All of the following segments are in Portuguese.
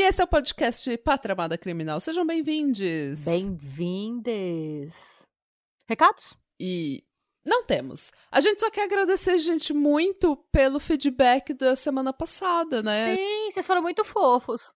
E esse é o podcast Pátria Amada Criminal. Sejam bem-vindos. Bem-vindes. Recados? E não temos. A gente só quer agradecer, gente, muito pelo feedback da semana passada, né? Sim, vocês foram muito fofos.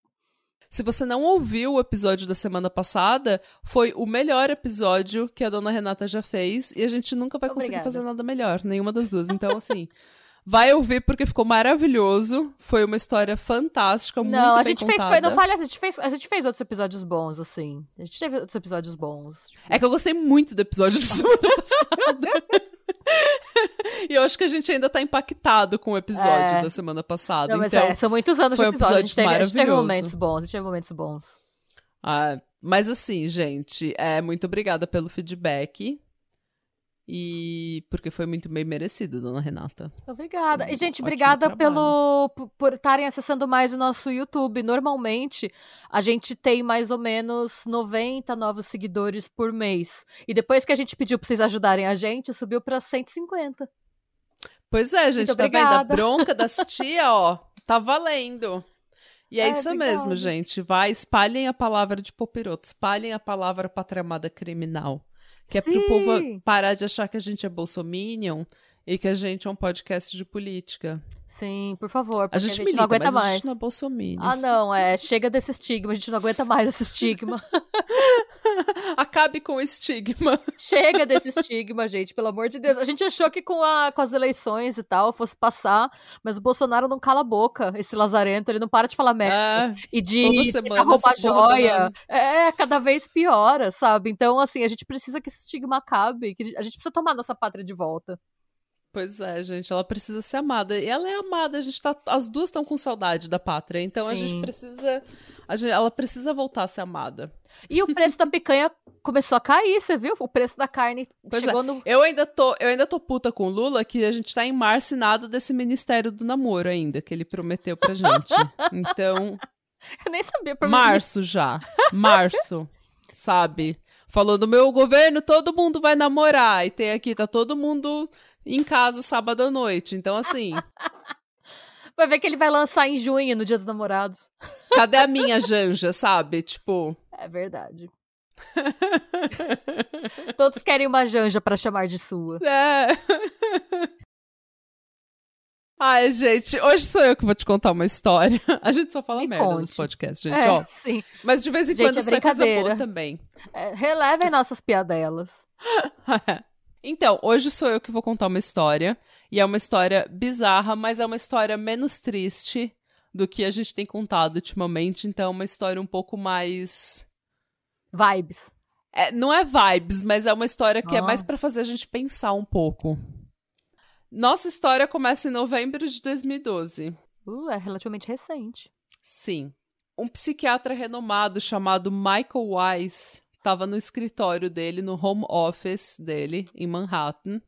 Se você não ouviu o episódio da semana passada, foi o melhor episódio que a dona Renata já fez e a gente nunca vai conseguir Obrigada. fazer nada melhor, nenhuma das duas. Então, assim, vai ouvir porque ficou maravilhoso. Foi uma história fantástica, muito não, a bem gente fez contada. coisa. Não falha, a gente fez, a gente fez outros episódios bons, assim. A gente teve outros episódios bons. É que eu gostei muito do episódio da semana passada. e eu acho que a gente ainda tá impactado com o episódio É. da semana passada. Não, mas então, é, são muitos anos foi de um episódio. A gente, episódio teve, a gente teve maravilhoso. momentos bons, a gente teve momentos bons. ah, mas assim, gente, é, muito obrigada pelo feedback. E porque foi muito bem merecido, dona Renata. Obrigada. E, gente, obrigada pelo por estarem acessando mais o nosso YouTube. Normalmente, a gente tem mais ou menos 90 novos seguidores por mês. E depois que a gente pediu pra vocês ajudarem a gente, subiu pra 150. Pois é, gente, Muito tá vendo? A bronca das tia, ó, tá valendo. E é, É, isso obrigada. mesmo, gente. Vai, espalhem a palavra de Popiroto, espalhem a palavra amada criminal. Que é pro povo parar de achar que a gente é bolsominion e que a gente é um podcast de política. Sim, por favor, A a gente, gente, milita, não aguenta mas a mais. gente não é bolsominion. Ah, não, é. Chega desse estigma, a gente não aguenta mais esse estigma. Acabe com o estigma. Chega desse estigma, gente, pelo amor de Deus. A gente achou que com, a, com as eleições e tal fosse passar, mas o Bolsonaro não cala a boca, esse lazarento, ele não para de falar merda. É, E de semana roubar tá joia. É, cada vez piora, sabe? Então, assim, a gente precisa que esse estigma acabe, que a gente precisa tomar nossa pátria de volta. Pois é, gente, ela precisa ser amada. E ela é amada, a gente tá. As duas estão com saudade da pátria. Então a gente Sim. precisa. a gente- ela precisa voltar a ser amada. E o preço da picanha começou a cair, você viu? O preço da carne Pois é. chegou no. Eu ainda tô, eu ainda tô puta com o Lula que a gente tá em março e nada desse Ministério do Namoro ainda, que ele prometeu pra gente. Então, Eu nem sabia por março já. Março, sabe? Falou do meu governo, todo mundo vai namorar. E tem aqui, tá todo mundo em casa sábado à noite. Então, assim, Vai ver que ele vai lançar em junho, no Dia dos Namorados. cadê a minha Janja, sabe? Tipo. É verdade. Todos querem uma janja pra chamar de sua. É. Ai, gente, hoje sou eu que vou te contar uma história. A gente só fala Me merda conte. nesse podcast, gente, é, ó. sim. Mas de vez em Gente, quando é sai coisa boa também. É, relevem nossas piadelas. então, hoje sou eu que vou contar uma história. E é uma história bizarra, mas é uma história menos triste do que a gente tem contado ultimamente. Então, é uma história um pouco mais. Vibes. É, não é vibes, mas é uma história que é Ah. mais pra fazer a gente pensar um pouco. Nossa história começa em novembro de 2012. Uh, é relativamente recente. Sim. Um psiquiatra renomado chamado Michael Wise estava no escritório dele, no home office dele, em Manhattan.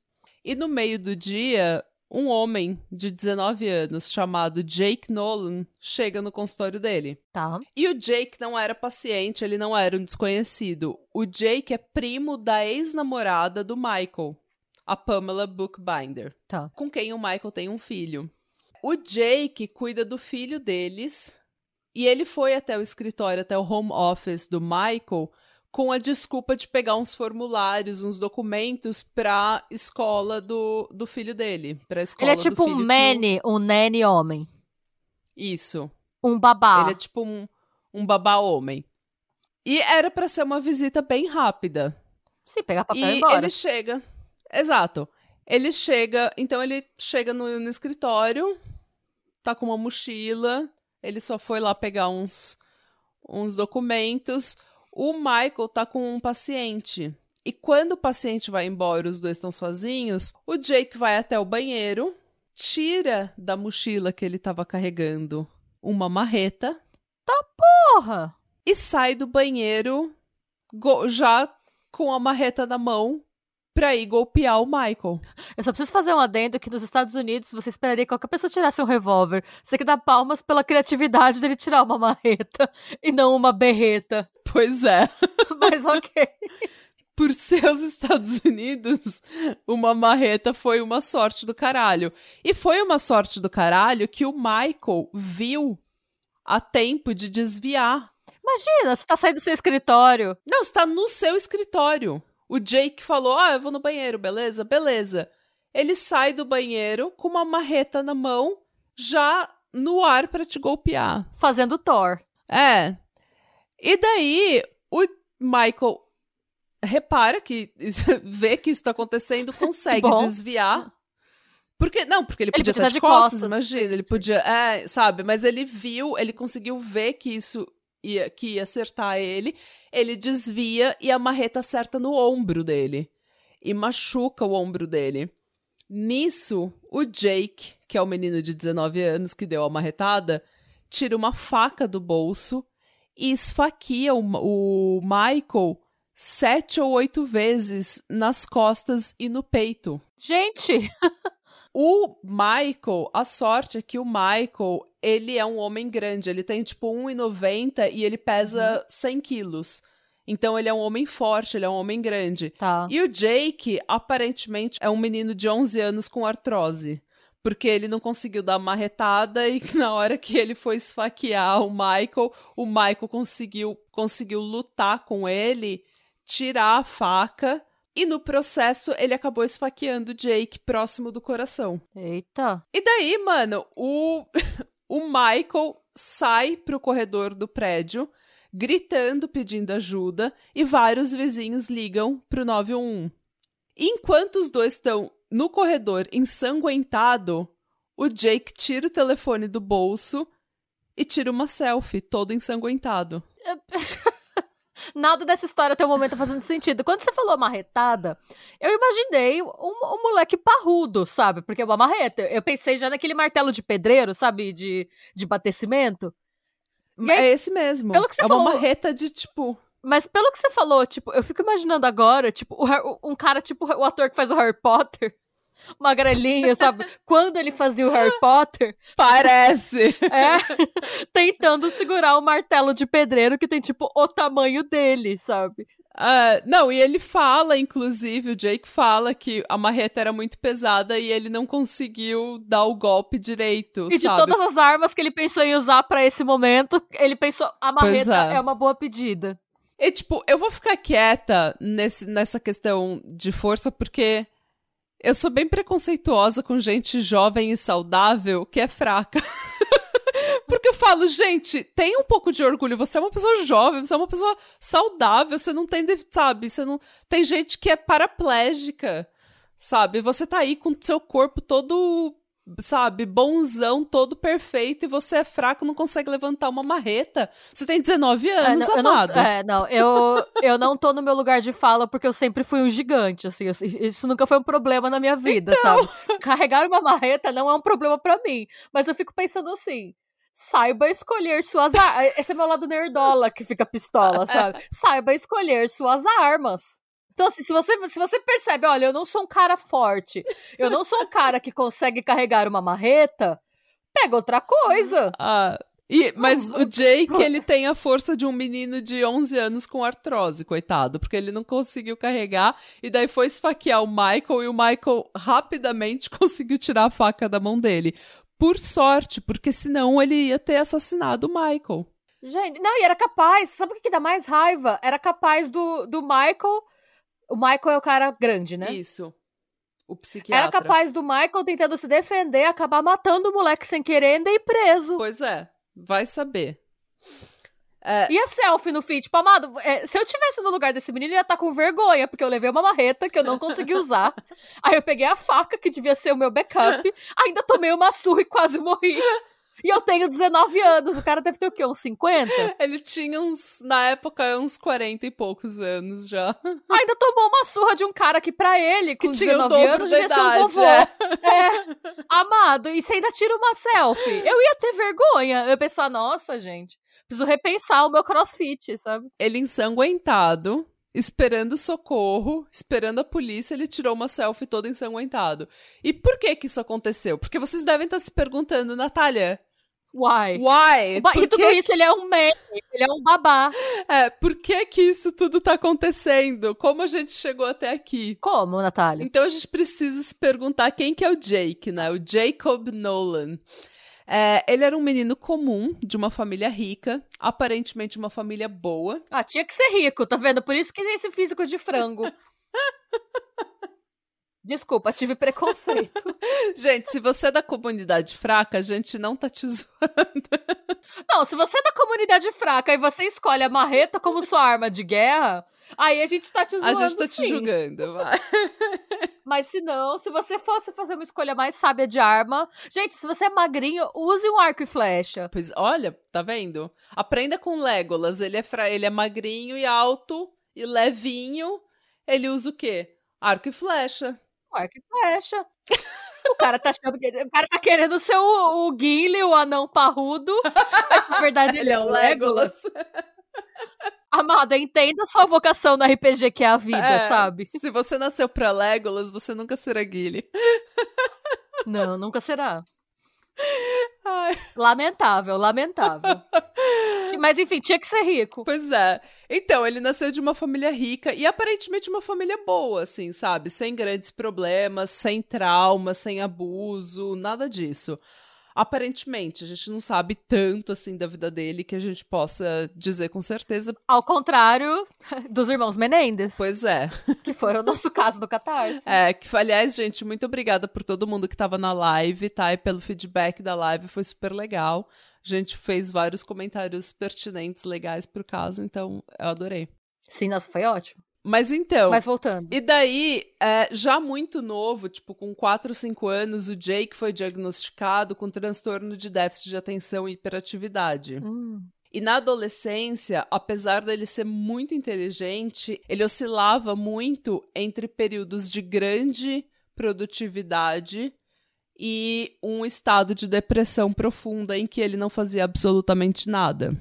E no meio do dia, um homem de 19 anos chamado Jake Nolan chega no consultório dele. Tá. E o Jake não era paciente, ele não era um desconhecido. O Jake é primo da ex-namorada do Michael, a Pamela Bookbinder Tá. com quem o Michael tem um filho. O Jake cuida do filho deles e ele foi até o escritório, até o home office do Michael, com a desculpa de pegar uns formulários, uns documentos pra escola do, do filho dele. Pra escola Ele é tipo um manny, um nanny homem. Isso. Um babá. Ele é tipo um, um babá homem. E era pra ser uma visita bem rápida. Sim, pegar papel e E embora. ele chega. Exato. Ele chega. Então ele chega no, no escritório, tá com uma mochila. Ele só foi lá pegar uns, uns documentos. O Michael tá com um paciente. E quando o paciente vai embora, os dois estão sozinhos, o Jake vai até o banheiro, tira da mochila que ele tava carregando uma marreta Porra! e sai do banheiro já com a marreta na mão pra ir golpear o Michael. Eu só preciso fazer um adendo que nos Estados Unidos você esperaria que qualquer pessoa tirasse um revólver. Você que dá palmas pela criatividade dele tirar uma marreta e não uma berreta. Pois é. Mas ok. Por ser os Estados Unidos, uma marreta foi uma sorte do caralho. E foi uma sorte do caralho que o Michael viu a tempo de desviar. Imagina, você tá saindo do seu escritório. Não, você tá no seu escritório. O Jake falou: Ah, eu vou no banheiro, beleza? Beleza. Ele sai do banheiro com uma marreta na mão, já no ar para te golpear. Fazendo Thor. É. E daí, o Michael repara que vê que isso tá acontecendo, consegue desviar. Porque, não, porque ele, ele podia, estar de, de costas, costas, imagina, ele podia, é, sabe, mas ele viu, ele conseguiu ver que isso ia, que ia acertar ele, ele desvia e a marreta acerta no ombro dele. E machuca o ombro dele. Nisso, o Jake, que é o menino de 19 anos que deu a marretada, tira uma faca do bolso e esfaqueia o, o Michael sete ou oito vezes nas costas e no peito. Gente! o Michael, a sorte é que o Michael, ele é um homem grande. Ele tem, tipo, 1,90 e ele pesa uhum. 100 quilos. Então ele é um homem forte, ele é um homem grande. Tá. E o Jake, aparentemente, é um menino de 11 anos com artrose. Porque ele não conseguiu dar uma retada e na hora que ele foi esfaquear o Michael, o Michael conseguiu, conseguiu lutar com ele tirar a faca e no processo ele acabou esfaqueando Jake próximo do coração. Eita. E daí, mano, o, o Michael sai pro corredor do prédio, gritando, pedindo ajuda, e vários vizinhos ligam pro 911. Enquanto os dois estão no corredor ensanguentado, o Jake tira o telefone do bolso e tira uma selfie, todo ensanguentado. Nada dessa história até o momento tá fazendo sentido. Quando você falou marretada, eu imaginei um, um moleque parrudo, sabe? Porque é uma marreta. Eu pensei já naquele martelo de pedreiro, sabe? De, de batecimento. Aí, é esse mesmo. Pelo que você é falou, uma marreta de tipo. Mas pelo que você falou, tipo, eu fico imaginando agora, tipo, um cara tipo o ator que faz o Harry Potter magrelinho, sabe? Quando ele fazia o Harry Potter. Parece! É, tentando segurar o martelo de pedreiro que tem, tipo, o tamanho dele, sabe? Uh, não, e ele fala, inclusive, o Jake fala que a marreta era muito pesada e ele não conseguiu dar o golpe direito. E sabe? de todas as armas que ele pensou em usar para esse momento, ele pensou: a marreta é. é uma boa pedida. E, tipo, eu vou ficar quieta nesse, nessa questão de força, porque eu sou bem preconceituosa com gente jovem e saudável que é fraca. Porque eu falo, gente, tem um pouco de orgulho. Você é uma pessoa jovem, você é uma pessoa saudável, você não tem, sabe? Você não. Tem gente que é paraplégica, sabe? Você tá aí com seu corpo todo sabe, bonzão, todo perfeito, e você é fraco, não consegue levantar uma marreta. Você tem 19 é, anos, é, não, amado. Eu não, é, não, eu, eu não tô no meu lugar de fala porque eu sempre fui um gigante, assim, isso nunca foi um problema na minha vida, então... sabe? Carregar uma marreta não é um problema para mim, mas eu fico pensando assim, saiba escolher suas armas. Esse é meu lado nerdola que fica pistola, sabe? Saiba escolher suas armas. Então, assim, se você, se você percebe, olha, eu não sou um cara forte, eu não sou um cara que consegue carregar uma marreta, pega outra coisa. Ah. E, mas o Jake, ele tem a força de um menino de 11 anos com artrose, coitado, porque ele não conseguiu carregar, e daí foi esfaquear o Michael, e o Michael rapidamente conseguiu tirar a faca da mão dele. Por sorte, porque senão ele ia ter assassinado o Michael. Gente, não, e era capaz, sabe o que dá mais raiva? Era capaz do, do Michael o Michael é o cara grande, né? Isso. O psiquiatra. Era capaz do Michael tentando se defender, acabar matando o moleque sem querer e ir preso. Pois é. Vai saber. É... E a selfie no feed? Tipo, amado, é, se eu tivesse no lugar desse menino, ele ia estar tá com vergonha, porque eu levei uma marreta que eu não consegui usar. Aí eu peguei a faca, que devia ser o meu backup, ainda tomei uma surra e quase morri. E eu tenho 19 anos, o cara deve ter o quê? Uns 50? Ele tinha uns, na época, uns 40 e poucos anos já. Ainda tomou uma surra de um cara que pra ele, com Que tinha o 19 dobro anos, devia ser um vovô. é. É, amado, e você ainda tira uma selfie. Eu ia ter vergonha. Eu ia pensar, nossa, gente, preciso repensar o meu crossfit, sabe? Ele ensanguentado, esperando socorro, esperando a polícia, ele tirou uma selfie todo ensanguentado. E por que que isso aconteceu? Porque vocês devem estar se perguntando, Natália, Why? why? Ba- E tudo que isso, ele é um meme, ele é um babá. É, por que que isso tudo tá acontecendo? Como a gente chegou até aqui? Como, Natália? Então a gente precisa se perguntar quem que é o Jake, né? O Jacob Nolan. É, ele era um menino comum, de uma família rica, aparentemente uma família boa. Ah, tinha que ser rico, tá vendo? Por isso que tem esse físico de frango. Desculpa, tive preconceito. Gente, se você é da comunidade fraca, a gente não tá te zoando. Não, se você é da comunidade fraca e você escolhe a marreta como sua arma de guerra, aí a gente tá te A zoando. gente tá te sim. julgando, vai. Mas se não, se você fosse fazer uma escolha mais sábia de arma. Gente, se você é magrinho, use um arco e flecha. Pois olha, tá vendo? Aprenda com Legolas. Ele é, fra... ele é magrinho e alto e levinho. Ele usa o quê? Arco e flecha. Um arco e flecha. O cara tá achando que. O cara tá querendo ser o, o Gimli, o anão parrudo. Mas na verdade ele, é o Legolas. Amado, entenda sua vocação no RPG que é a vida, É, sabe? Se você nasceu pra Legolas, você nunca será Gilly. Não, nunca será. Ai, Lamentável, lamentável. Mas enfim, tinha que ser rico. pois é. Então, ele nasceu de uma família rica e aparentemente uma família boa, assim, sabe? Sem grandes problemas, sem trauma, sem abuso, nada disso. Aparentemente, a gente não sabe tanto assim da vida dele que a gente possa dizer com certeza. Ao contrário dos irmãos Menendez, Pois é. que foram o nosso caso do Catarse. É, que aliás, gente, muito obrigada por todo mundo que tava na live, tá? E pelo feedback da live, foi super legal. A gente fez vários comentários pertinentes, legais pro caso, então eu adorei. Sim, nossa, foi ótimo. Mas então. Mas voltando. E daí, é, já muito novo, tipo, com 4 ou 5 anos, o Jake foi diagnosticado com transtorno de déficit de atenção e hiperatividade. Hum. E na adolescência, apesar dele ser muito inteligente, ele oscilava muito entre períodos de grande produtividade e um estado de depressão profunda em que ele não fazia absolutamente nada.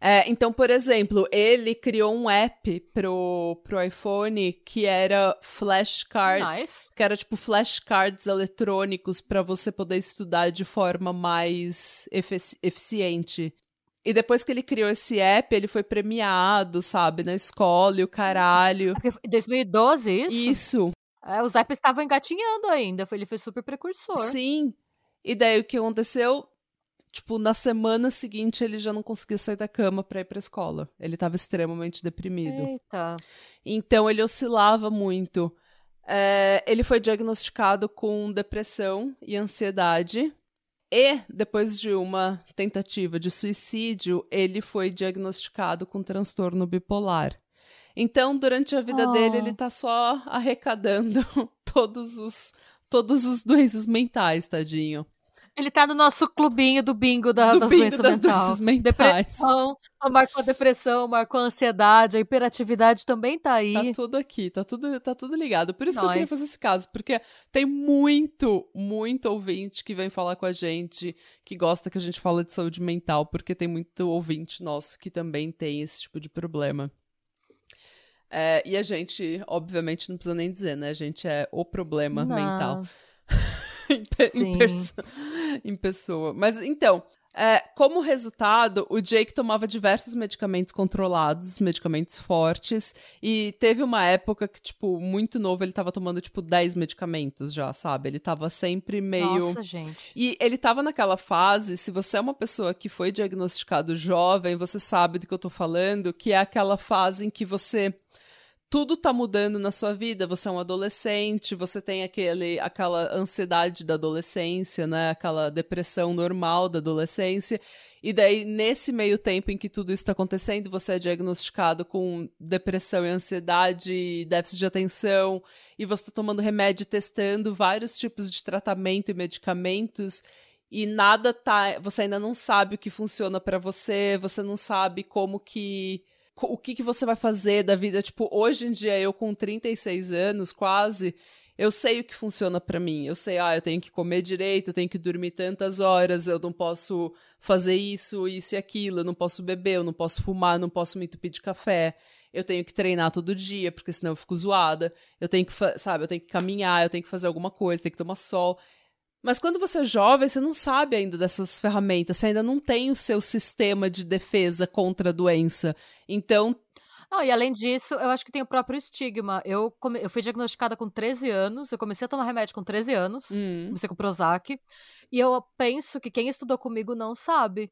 É, então, por exemplo, ele criou um app pro, pro iPhone que era flashcards, Nice. que era tipo flashcards eletrônicos para você poder estudar de forma mais efici- eficiente. E depois que ele criou esse app, ele foi premiado, sabe, na escola e o caralho. Em 2012, isso? Isso, É, os apps estavam engatinhando ainda. foi- Ele foi super precursor. sim. E daí o que aconteceu? Tipo, na semana seguinte ele já não conseguia sair da cama pra ir pra escola. Ele tava extremamente deprimido. Eita. Então ele oscilava muito. É, ele foi diagnosticado com depressão e ansiedade. E, depois de uma tentativa de suicídio, ele foi diagnosticado com transtorno bipolar. Então, durante a vida Oh. dele, ele tá só arrecadando todos os, todas as doenças mentais, tadinho. Ele tá no nosso clubinho do bingo da, Do das bingo doenças das mental. doenças mentais. Depressão, marcou a depressão, marcou a ansiedade, a hiperatividade também tá aí. Tá tudo aqui, tá tudo, tá tudo ligado. Por isso que eu queria Nós. fazer esse caso, porque tem muito, muito ouvinte que vem falar com a gente, que gosta que a gente fala de saúde mental, porque tem muito ouvinte nosso que também tem esse tipo de problema. É, e a gente, obviamente, não precisa nem dizer, né? A gente é o problema Não. mental em, perso- em pessoa. Mas então, é, como resultado, o Jake tomava diversos medicamentos controlados, medicamentos fortes, e teve uma época que, tipo, muito novo, ele tava tomando, tipo, 10 medicamentos já, sabe? Ele tava sempre meio. Nossa, gente. E ele tava naquela fase, se você é uma pessoa que foi diagnosticado jovem, você sabe do que eu tô falando, que é aquela fase em que você tudo tá mudando na sua vida, você é um adolescente, você tem aquele aquela ansiedade da adolescência, né? Aquela depressão normal da adolescência. E daí nesse meio tempo em que tudo isso tá acontecendo, você é diagnosticado com depressão e ansiedade, déficit de atenção, e você tá tomando remédio, testando vários tipos de tratamento e medicamentos. e nada tá, você ainda não sabe o que funciona para você, você não sabe como que o que, que você vai fazer da vida. Tipo, hoje em dia, eu com 36 anos, quase, eu sei o que funciona para mim. Eu sei, ah, eu tenho que comer direito, eu tenho que dormir tantas horas, eu não posso fazer isso, isso e aquilo, eu não posso beber, eu não posso fumar, eu não posso me entupir de café. Eu tenho que treinar todo dia, porque senão eu fico zoada. Eu tenho que, sabe, eu tenho que caminhar, eu tenho que fazer alguma coisa, tenho que tomar sol. Mas quando você é jovem, você não sabe ainda dessas ferramentas, você ainda não tem o seu sistema de defesa contra a doença. Então. Não, e além disso, eu acho que tem o próprio estigma. Eu, come... eu fui diagnosticada com 13 anos, eu comecei a tomar remédio com 13 anos, hum. comecei com Prozac, e eu penso que quem estudou comigo não sabe.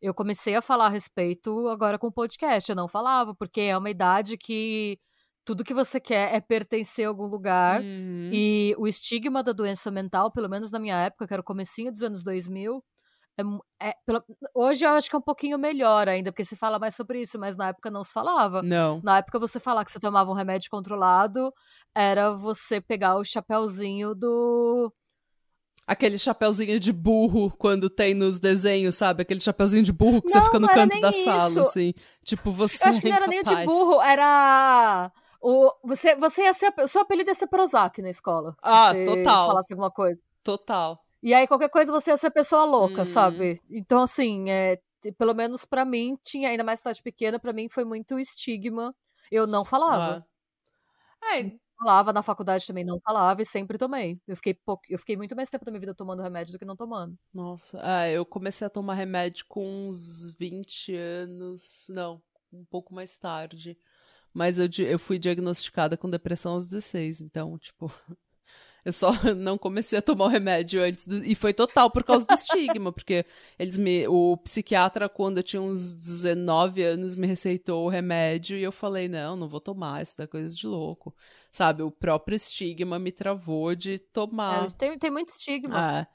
Eu comecei a falar a respeito agora com o podcast, eu não falava, porque é uma idade que tudo que você quer é pertencer a algum lugar. Uhum. E o estigma da doença mental, pelo menos na minha época, que era o comecinho dos anos 2000, é, é, pela, hoje eu acho que é um pouquinho melhor ainda, porque se fala mais sobre isso, mas na época não se falava. Não. Na época você falar que você tomava um remédio controlado era você pegar o chapéuzinho do. Aquele chapéuzinho de burro quando tem nos desenhos, sabe? Aquele chapéuzinho de burro que não, você fica no canto da isso. sala, assim. Tipo, você. Eu acho que não era nem o de burro, era o, você, você ia ser. O seu apelido ia ser Prozac na escola. Ah, total. falasse alguma coisa. Total. E aí, qualquer coisa, você ia ser pessoa louca, hum. sabe? Então, assim, é, pelo menos para mim, tinha ainda mais cidade pequena, para mim foi muito estigma. Eu não falava. Ah. É. Falava, na faculdade também não falava e sempre tomei. Eu fiquei, pouco, eu fiquei muito mais tempo da minha vida tomando remédio do que não tomando. Nossa, ah, eu comecei a tomar remédio com uns 20 anos. Não, um pouco mais tarde. Mas eu, eu fui diagnosticada com depressão aos 16, então, tipo. Eu só não comecei a tomar o remédio antes do... E foi total por causa do estigma, porque eles me. O psiquiatra, quando eu tinha uns 19 anos, me receitou o remédio e eu falei: não, não vou tomar, isso dá coisa de louco. Sabe? O próprio estigma me travou de tomar. É, tem, tem muito estigma. É.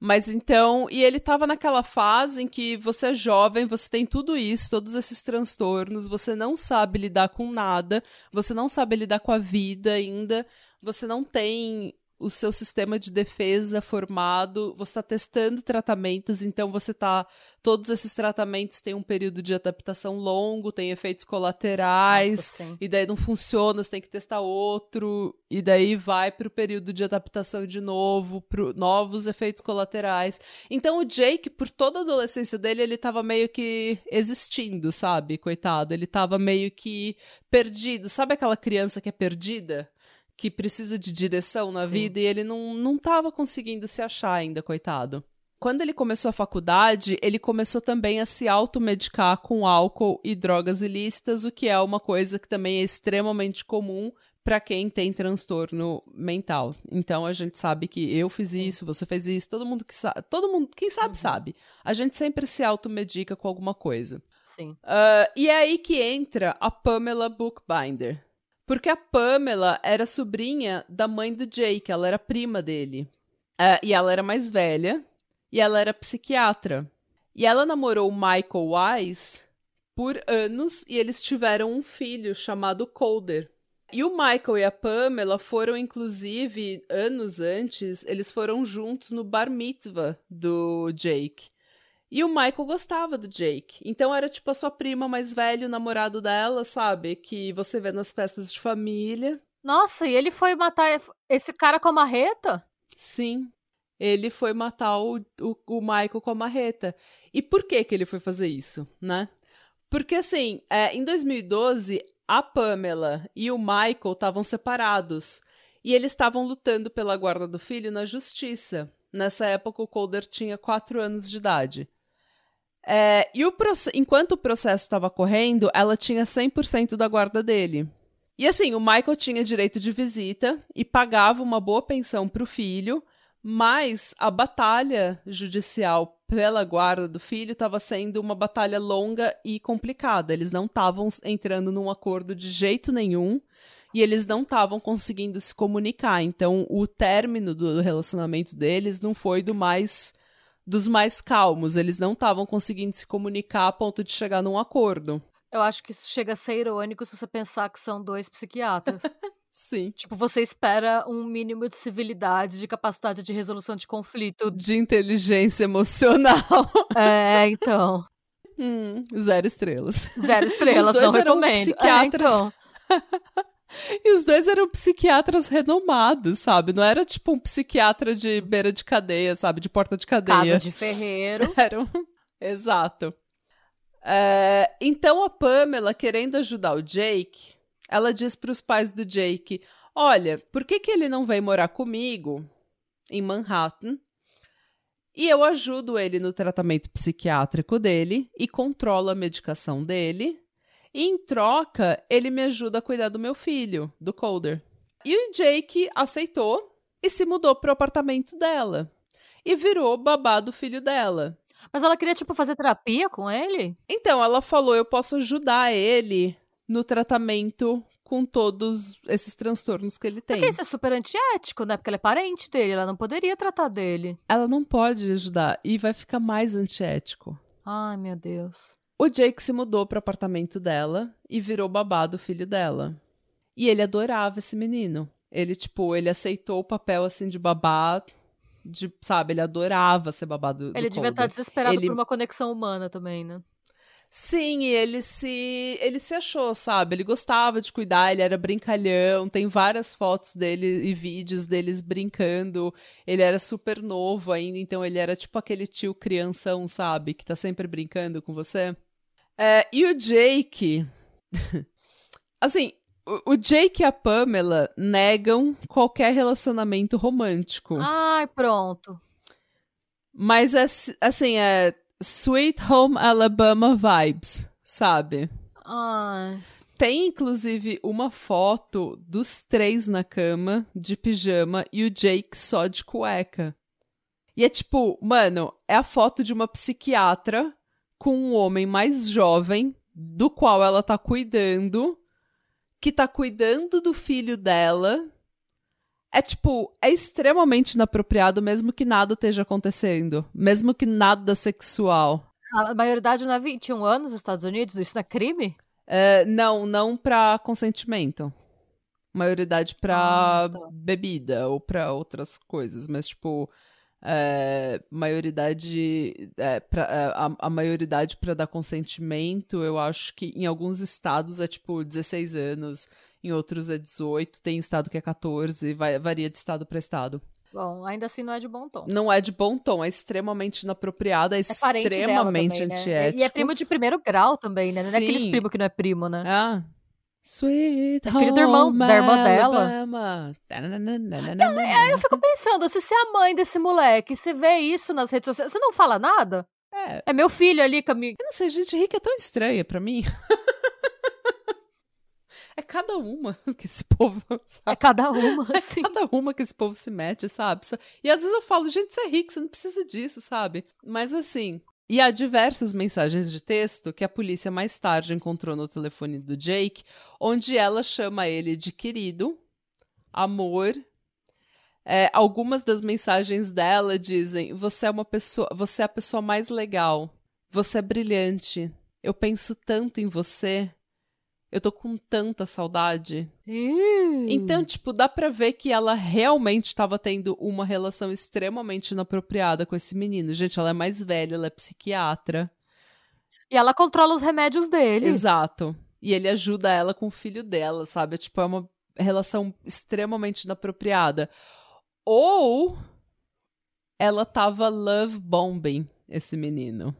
Mas então, e ele tava naquela fase em que você é jovem, você tem tudo isso, todos esses transtornos, você não sabe lidar com nada, você não sabe lidar com a vida ainda, você não tem o seu sistema de defesa formado, você está testando tratamentos, então você está. Todos esses tratamentos têm um período de adaptação longo, tem efeitos colaterais, Nossa, e daí não funciona, você tem que testar outro, e daí vai para o período de adaptação de novo, para novos efeitos colaterais. Então o Jake, por toda a adolescência dele, ele estava meio que existindo, sabe? Coitado, ele estava meio que perdido. Sabe aquela criança que é perdida? Que precisa de direção na Sim. vida e ele não, não tava conseguindo se achar ainda, coitado. Quando ele começou a faculdade, ele começou também a se automedicar com álcool e drogas ilícitas, o que é uma coisa que também é extremamente comum para quem tem transtorno mental. Então a gente sabe que eu fiz isso, você fez isso, todo mundo que sabe, todo mundo, quem sabe uhum. sabe. A gente sempre se automedica com alguma coisa. Sim. Uh, e é aí que entra a Pamela Bookbinder. Porque a Pamela era sobrinha da mãe do Jake, ela era prima dele. Uh, e ela era mais velha, e ela era psiquiatra. E ela namorou o Michael Wise por anos, e eles tiveram um filho chamado Calder. E o Michael e a Pamela foram, inclusive, anos antes, eles foram juntos no bar mitzvah do Jake. E o Michael gostava do Jake. Então era tipo a sua prima mais velha, o namorado dela, sabe? Que você vê nas festas de família. Nossa, e ele foi matar esse cara com a marreta? Sim. Ele foi matar o, o, o Michael com a marreta. E por que que ele foi fazer isso, né? Porque assim, é, em 2012, a Pamela e o Michael estavam separados. E eles estavam lutando pela guarda do filho na justiça. Nessa época, o Calder tinha 4 anos de idade. É, e o enquanto o processo estava correndo, ela tinha 100% da guarda dele. E assim, o Michael tinha direito de visita e pagava uma boa pensão para o filho, mas a batalha judicial pela guarda do filho estava sendo uma batalha longa e complicada. Eles não estavam entrando num acordo de jeito nenhum e eles não estavam conseguindo se comunicar. Então, o término do relacionamento deles não foi do mais dos mais calmos. Eles não estavam conseguindo se comunicar a ponto de chegar num acordo. Eu acho que isso chega a ser irônico se você pensar que são dois psiquiatras. Sim. Tipo, você espera um mínimo de civilidade, de capacidade de resolução de conflito. De inteligência emocional. É, então. Hum, zero estrelas. Zero estrelas, não recomendo. É, então. E os dois eram psiquiatras renomados, sabe? Não era tipo um psiquiatra de beira de cadeia, sabe? De porta de cadeia. Casa de ferreiro. Era um... Exato. É... Então a Pamela, querendo ajudar o Jake, ela diz para os pais do Jake: Olha, por que, que ele não vem morar comigo em Manhattan? E eu ajudo ele no tratamento psiquiátrico dele e controlo a medicação dele em troca, ele me ajuda a cuidar do meu filho, do Calder. E o Jake aceitou e se mudou pro apartamento dela. E virou babá do filho dela. Mas ela queria, tipo, fazer terapia com ele? Então, ela falou: eu posso ajudar ele no tratamento com todos esses transtornos que ele tem. Porque isso é super antiético, né? Porque ela é parente dele, ela não poderia tratar dele. Ela não pode ajudar e vai ficar mais antiético. Ai, meu Deus. O Jake se mudou para o apartamento dela e virou babá do filho dela. E ele adorava esse menino. Ele, tipo, ele aceitou o papel, assim, de babá, de, sabe, ele adorava ser babá do Ele do devia estar Calder. desesperado Ele- por uma conexão humana também, né? Sim, e ele se ele se achou, sabe? Ele gostava de cuidar, ele era brincalhão, tem várias fotos dele e vídeos deles brincando. Ele era super novo ainda, então ele era tipo aquele tio crianção, sabe? Que tá sempre brincando com você. É, e o Jake. assim, o, o Jake e a Pamela negam qualquer relacionamento romântico. Ai, pronto. Mas é, assim, é Sweet Home Alabama vibes, sabe? Ai. Tem inclusive uma foto dos três na cama, de pijama, e o Jake só de cueca. E é tipo, mano, é a foto de uma psiquiatra com um homem mais jovem, do qual ela tá cuidando, que tá cuidando do filho dela. É tipo, é extremamente inapropriado, mesmo que nada esteja acontecendo. Mesmo que nada sexual. A maioridade não é 21 anos nos Estados Unidos? Isso não é crime? É, não, não pra consentimento. Maioridade pra Ah, tá. bebida ou pra outras coisas, mas tipo. É, maioridade é, pra, é, a, a maioridade para dar consentimento eu acho que em alguns estados é tipo 16 anos em outros é 18 tem estado que é 14 vai, varia de estado para estado Bom, ainda assim não é de bom tom. não é de bom tom é extremamente inapropriado é, É extremamente também, né? antiético E é primo de primeiro grau também, né? Não é aqueles primo que não é primo, né? Ah. Sweet É filho do irmão- da irmã dela. Aí eu fico pensando, se você é a mãe desse moleque, você vê isso nas redes sociais, você não fala nada? É, É meu filho ali, Cami... eu não sei, gente rica é tão estranha pra mim. é cada uma que esse povo, É sabe? cada uma, É assim. cada uma que esse povo se mete, sabe? E às vezes eu falo, gente, você é rico, você não precisa disso, sabe? Mas assim. E há diversas mensagens de texto que a polícia mais tarde encontrou no telefone do Jake, onde ela chama ele de querido, amor. É, algumas das mensagens dela dizem: Você é uma pessoa, você é a pessoa mais legal, você é brilhante, eu penso tanto em você, eu tô com tanta saudade. Ih. Então, tipo, dá pra ver que ela realmente estava tendo uma relação extremamente inapropriada com esse menino. Gente, ela é mais velha, ela é psiquiatra. E ela controla os remédios dele. Exato. E ele ajuda ela com o filho dela, sabe? Tipo, é uma relação extremamente inapropriada. Ou ela tava love bombing esse menino.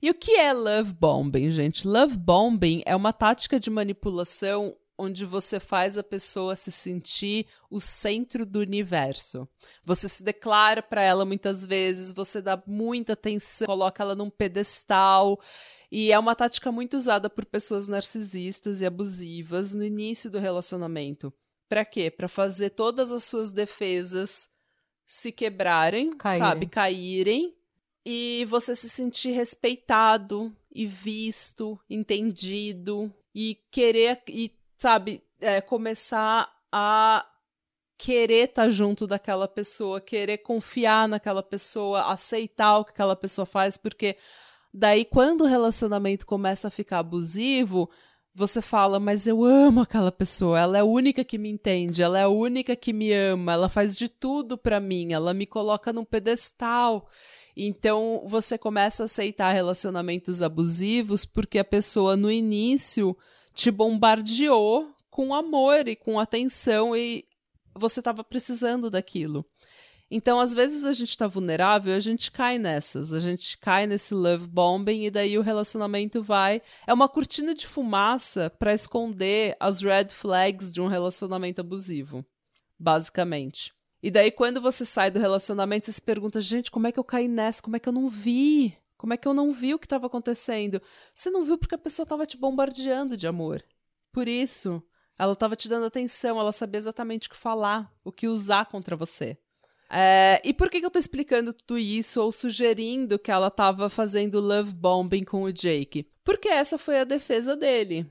E o que é love bombing, gente? Love bombing é uma tática de manipulação onde você faz a pessoa se sentir o centro do universo. Você se declara para ela muitas vezes, você dá muita atenção, coloca ela num pedestal. E é uma tática muito usada por pessoas narcisistas e abusivas no início do relacionamento. Pra quê? Pra fazer todas as suas defesas se quebrarem, Caírem. sabe? Caírem. E você se sentir respeitado e visto, entendido. E querer, e, sabe, é, começar a querer estar junto daquela pessoa, querer confiar naquela pessoa, aceitar o que aquela pessoa faz, porque daí quando o relacionamento começa a ficar abusivo, você fala, mas eu amo aquela pessoa, ela é a única que me entende, ela é a única que me ama, ela faz de tudo para mim, ela me coloca num pedestal. Então você começa a aceitar relacionamentos abusivos porque a pessoa no início te bombardeou com amor e com atenção e você estava precisando daquilo. Então, às vezes a gente tá vulnerável a gente cai nessas. A gente cai nesse love bombing e daí o relacionamento vai. É uma cortina de fumaça para esconder as red flags de um relacionamento abusivo. Basicamente. E daí, quando você sai do relacionamento, você se pergunta: gente, como é que eu caí nessa? Como é que eu não vi? Como é que eu não vi o que estava acontecendo? Você não viu porque a pessoa estava te bombardeando de amor. Por isso, ela estava te dando atenção, ela sabia exatamente o que falar, o que usar contra você. É, e por que, que eu tô explicando tudo isso ou sugerindo que ela tava fazendo love bombing com o Jake? Porque essa foi a defesa dele.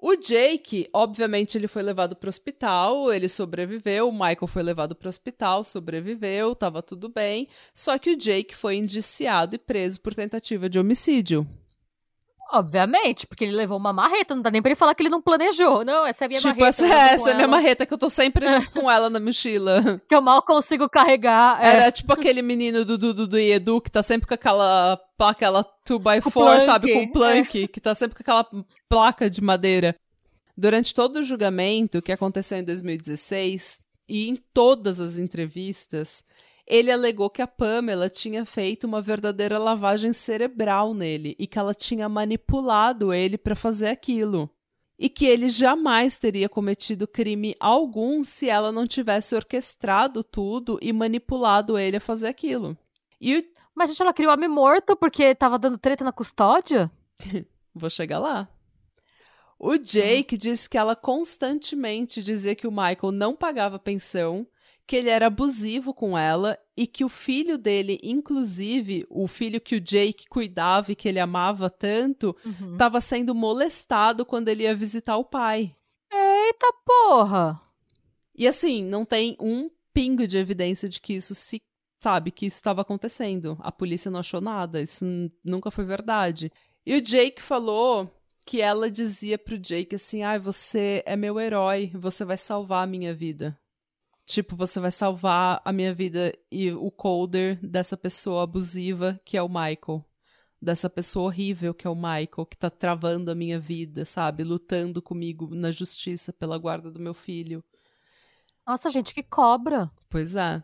O Jake, obviamente, ele foi levado para o hospital, ele sobreviveu. O Michael foi levado para o hospital, sobreviveu, tava tudo bem. Só que o Jake foi indiciado e preso por tentativa de homicídio. Obviamente, porque ele levou uma marreta, não dá nem pra ele falar que ele não planejou. Não, essa é a minha tipo, marreta. Tipo, essa, essa é a minha marreta que eu tô sempre com ela na mochila. Que eu mal consigo carregar. É. Era tipo aquele menino do, do, do, do Edu que tá sempre com aquela placa, aquela 2x4, sabe? Com plank, é. que tá sempre com aquela placa de madeira. Durante todo o julgamento que aconteceu em 2016, e em todas as entrevistas, ele alegou que a Pamela tinha feito uma verdadeira lavagem cerebral nele e que ela tinha manipulado ele para fazer aquilo. E que ele jamais teria cometido crime algum se ela não tivesse orquestrado tudo e manipulado ele a fazer aquilo. E Mas, gente, ela criou homem morto porque tava dando treta na custódia? Vou chegar lá. O Jake hum. disse que ela constantemente dizia que o Michael não pagava pensão que ele era abusivo com ela e que o filho dele, inclusive, o filho que o Jake cuidava e que ele amava tanto, estava uhum. sendo molestado quando ele ia visitar o pai. Eita porra! E assim, não tem um pingo de evidência de que isso se sabe que isso estava acontecendo. A polícia não achou nada, isso nunca foi verdade. E o Jake falou que ela dizia pro Jake assim: "Ai, ah, você é meu herói, você vai salvar a minha vida". Tipo, você vai salvar a minha vida e o colder dessa pessoa abusiva que é o Michael. Dessa pessoa horrível que é o Michael, que tá travando a minha vida, sabe? Lutando comigo na justiça pela guarda do meu filho. Nossa, gente, que cobra! Pois é.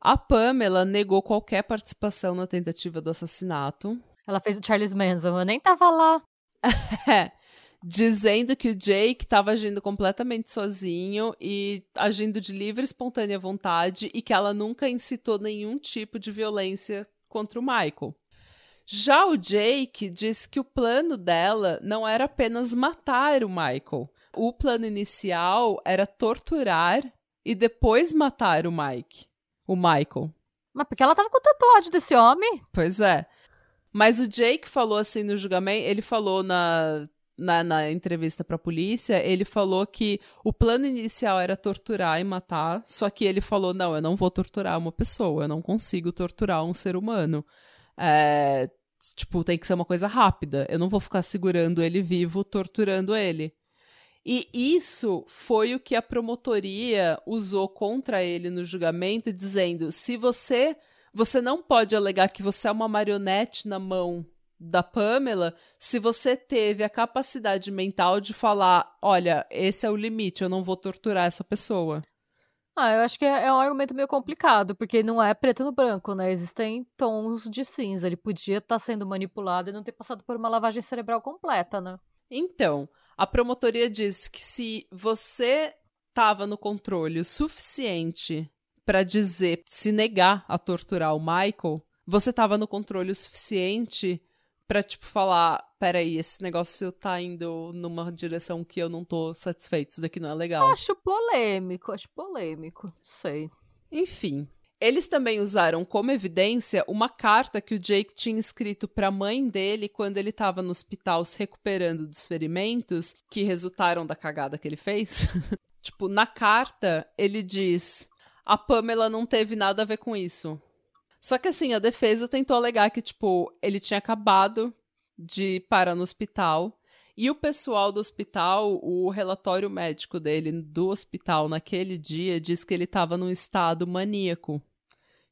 A Pamela negou qualquer participação na tentativa do assassinato. Ela fez o Charles Manson, eu nem tava lá. dizendo que o Jake estava agindo completamente sozinho e agindo de livre e espontânea vontade e que ela nunca incitou nenhum tipo de violência contra o Michael. Já o Jake disse que o plano dela não era apenas matar o Michael. O plano inicial era torturar e depois matar o Mike, o Michael. Mas porque ela tava com tatuagem desse homem? Pois é. Mas o Jake falou assim no julgamento, ele falou na na, na entrevista para a polícia, ele falou que o plano inicial era torturar e matar, só que ele falou: não, eu não vou torturar uma pessoa, eu não consigo torturar um ser humano. É, tipo, tem que ser uma coisa rápida, eu não vou ficar segurando ele vivo, torturando ele. E isso foi o que a promotoria usou contra ele no julgamento, dizendo: se você. Você não pode alegar que você é uma marionete na mão da Pamela se você teve a capacidade mental de falar: olha, esse é o limite, eu não vou torturar essa pessoa. Ah, eu acho que é, é um argumento meio complicado, porque não é preto no branco, né? Existem tons de cinza. Ele podia estar tá sendo manipulado e não ter passado por uma lavagem cerebral completa, né? Então, a promotoria diz que se você estava no controle o suficiente para dizer, se negar a torturar o Michael, você estava no controle o suficiente pra, tipo, falar: peraí, esse negócio tá indo numa direção que eu não tô satisfeito, isso daqui não é legal. Acho polêmico, acho polêmico, sei. Enfim. Eles também usaram como evidência uma carta que o Jake tinha escrito para a mãe dele quando ele estava no hospital se recuperando dos ferimentos que resultaram da cagada que ele fez. tipo, na carta ele diz: "A Pamela não teve nada a ver com isso. Só que assim, a defesa tentou alegar que, tipo, ele tinha acabado de parar no hospital E o pessoal do hospital, o relatório médico dele do hospital naquele dia diz que ele estava num estado maníaco.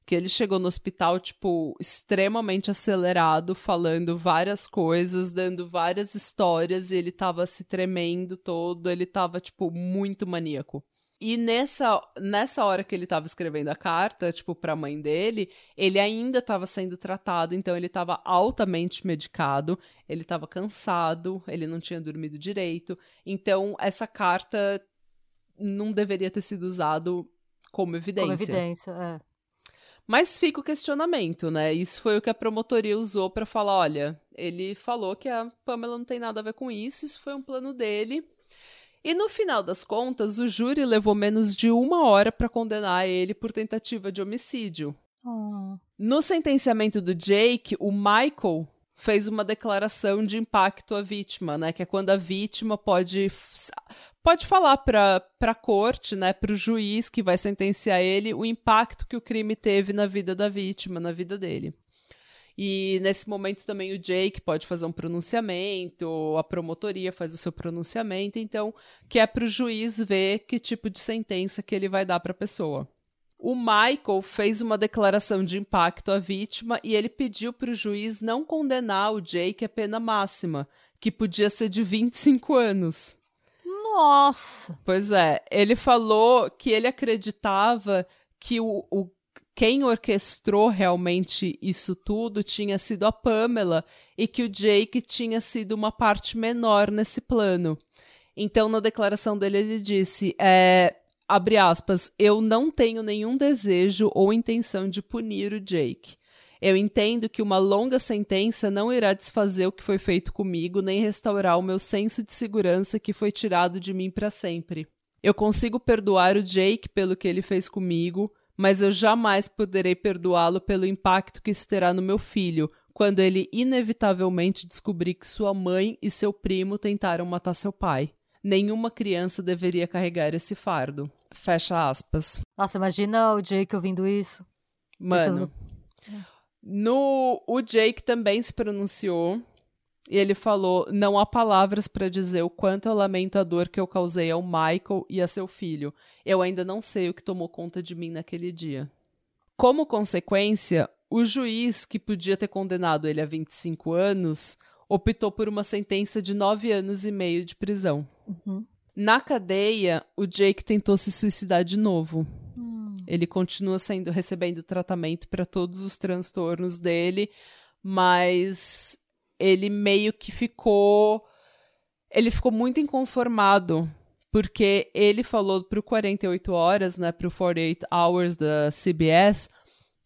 Que ele chegou no hospital, tipo, extremamente acelerado, falando várias coisas, dando várias histórias, e ele estava se tremendo todo, ele estava tipo, muito maníaco. E nessa, nessa hora que ele estava escrevendo a carta, tipo, pra mãe dele, ele ainda estava sendo tratado, então ele estava altamente medicado, ele estava cansado, ele não tinha dormido direito. Então, essa carta não deveria ter sido usado como evidência. Como evidência, é. Mas fica o questionamento, né? Isso foi o que a promotoria usou para falar, olha, ele falou que a Pamela não tem nada a ver com isso, isso foi um plano dele e no final das contas, o júri levou menos de uma hora para condenar ele por tentativa de homicídio. Oh. No sentenciamento do Jake, o Michael fez uma declaração de impacto à vítima, né? Que é quando a vítima pode, pode falar para a corte, né? Para o juiz que vai sentenciar ele o impacto que o crime teve na vida da vítima, na vida dele. E nesse momento também o Jake pode fazer um pronunciamento, a promotoria faz o seu pronunciamento, então que é para o juiz ver que tipo de sentença que ele vai dar para a pessoa. O Michael fez uma declaração de impacto à vítima e ele pediu para o juiz não condenar o Jake à pena máxima, que podia ser de 25 anos. Nossa! Pois é, ele falou que ele acreditava que o, o quem orquestrou realmente isso tudo tinha sido a Pamela e que o Jake tinha sido uma parte menor nesse plano. Então, na declaração dele, ele disse: é, abre aspas, eu não tenho nenhum desejo ou intenção de punir o Jake. Eu entendo que uma longa sentença não irá desfazer o que foi feito comigo, nem restaurar o meu senso de segurança que foi tirado de mim para sempre. Eu consigo perdoar o Jake pelo que ele fez comigo, mas eu jamais poderei perdoá-lo pelo impacto que isso terá no meu filho, quando ele inevitavelmente descobrir que sua mãe e seu primo tentaram matar seu pai. Nenhuma criança deveria carregar esse fardo. Fecha aspas. Nossa, imagina o Jake ouvindo isso. Mano. No, o Jake também se pronunciou e ele falou: Não há palavras para dizer o quanto eu lamento a dor que eu causei ao Michael e a seu filho. Eu ainda não sei o que tomou conta de mim naquele dia. Como consequência, o juiz que podia ter condenado ele a 25 anos optou por uma sentença de 9 anos e meio de prisão. Uhum. Na cadeia, o Jake tentou se suicidar de novo. Hum. Ele continua sendo recebendo tratamento para todos os transtornos dele, mas ele meio que ficou. Ele ficou muito inconformado. Porque ele falou pro 48 Horas, né, pro 48 Hours da CBS,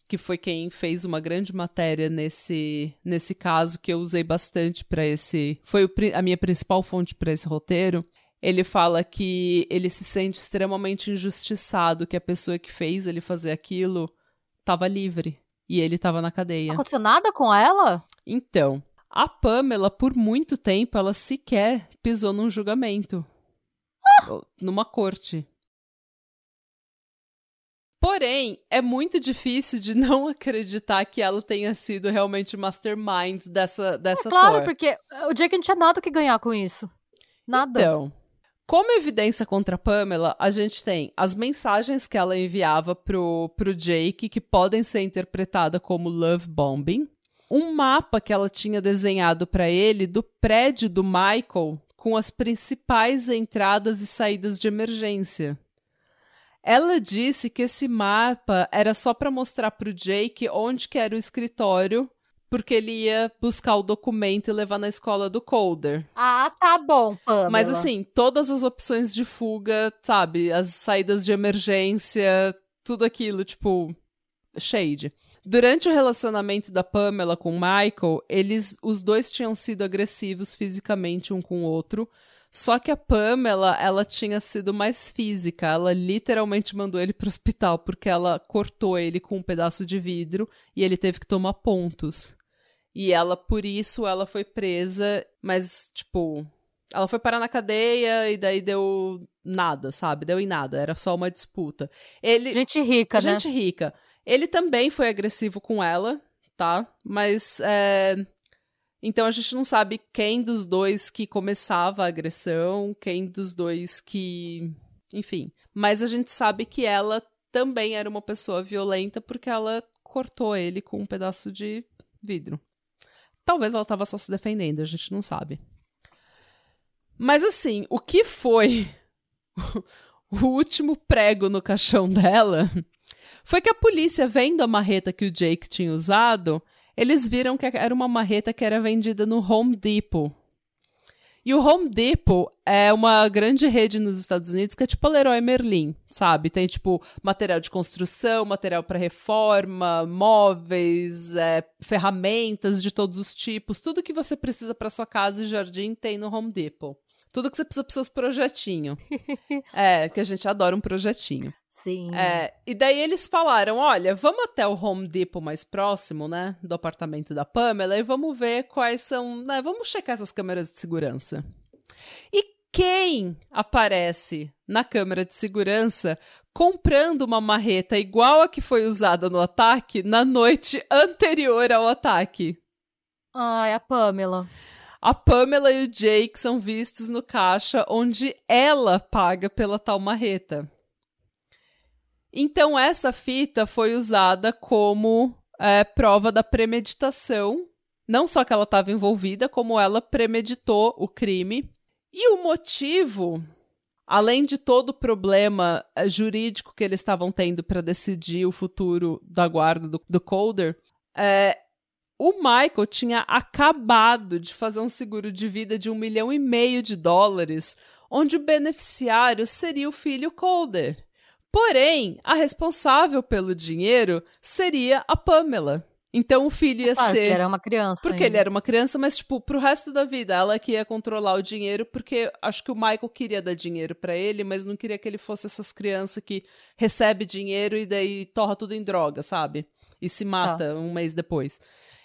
que foi quem fez uma grande matéria nesse, nesse caso, que eu usei bastante para esse. Foi o, a minha principal fonte para esse roteiro. Ele fala que ele se sente extremamente injustiçado, que a pessoa que fez ele fazer aquilo estava livre e ele estava na cadeia. Não aconteceu nada com ela? Então, a Pamela, por muito tempo, ela sequer pisou num julgamento. Ah! Numa corte. Porém, é muito difícil de não acreditar que ela tenha sido realmente mastermind dessa, dessa é, Claro, Thor. porque o Jake não tinha nada que ganhar com isso. Nada. Então, como evidência contra a Pamela, a gente tem as mensagens que ela enviava pro, pro Jake, que podem ser interpretadas como love bombing um mapa que ela tinha desenhado para ele do prédio do Michael com as principais entradas e saídas de emergência. Ela disse que esse mapa era só para mostrar para o Jake onde que era o escritório, porque ele ia buscar o documento e levar na escola do Colder. Ah, tá bom, Pamela. Mas assim, todas as opções de fuga, sabe, as saídas de emergência, tudo aquilo, tipo, shade. Durante o relacionamento da Pamela com Michael, eles, os dois tinham sido agressivos fisicamente um com o outro. Só que a Pamela, ela tinha sido mais física. Ela literalmente mandou ele pro hospital porque ela cortou ele com um pedaço de vidro e ele teve que tomar pontos. E ela, por isso, ela foi presa, mas, tipo, ela foi parar na cadeia e daí deu nada, sabe? Deu em nada, era só uma disputa. Ele Gente rica, gente né? Gente rica. Ele também foi agressivo com ela, tá? Mas é, Então a gente não sabe quem dos dois que começava a agressão, quem dos dois que. Enfim. Mas a gente sabe que ela também era uma pessoa violenta porque ela cortou ele com um pedaço de vidro. Talvez ela estava só se defendendo, a gente não sabe. Mas assim, o que foi o último prego no caixão dela foi que a polícia, vendo a marreta que o Jake tinha usado, eles viram que era uma marreta que era vendida no Home Depot. E o Home Depot é uma grande rede nos Estados Unidos que é tipo a Leroy Merlin, sabe? Tem tipo material de construção, material para reforma, móveis, é, ferramentas de todos os tipos, tudo que você precisa para sua casa e jardim tem no Home Depot. Tudo que você precisa para seus projetinhos. é, que a gente adora um projetinho. Sim. É, e daí eles falaram: olha, vamos até o Home Depot mais próximo, né? Do apartamento da Pamela e vamos ver quais são. Né, vamos checar essas câmeras de segurança. E quem aparece na câmera de segurança comprando uma marreta igual a que foi usada no ataque na noite anterior ao ataque? Ai, a Pamela. A Pamela e o Jake são vistos no caixa onde ela paga pela tal marreta. Então, essa fita foi usada como é, prova da premeditação. Não só que ela estava envolvida, como ela premeditou o crime. E o motivo, além de todo o problema é, jurídico que eles estavam tendo para decidir o futuro da guarda do, do Calder, é, o Michael tinha acabado de fazer um seguro de vida de um milhão e meio de dólares, onde o beneficiário seria o filho Calder. Porém, a responsável pelo dinheiro seria a Pamela. Então o filho ia claro, ser. Ele era uma criança. Porque ainda. ele era uma criança, mas, tipo, pro resto da vida, ela que ia controlar o dinheiro, porque acho que o Michael queria dar dinheiro para ele, mas não queria que ele fosse essas crianças que recebe dinheiro e daí torra tudo em droga, sabe? E se mata tá. um mês depois.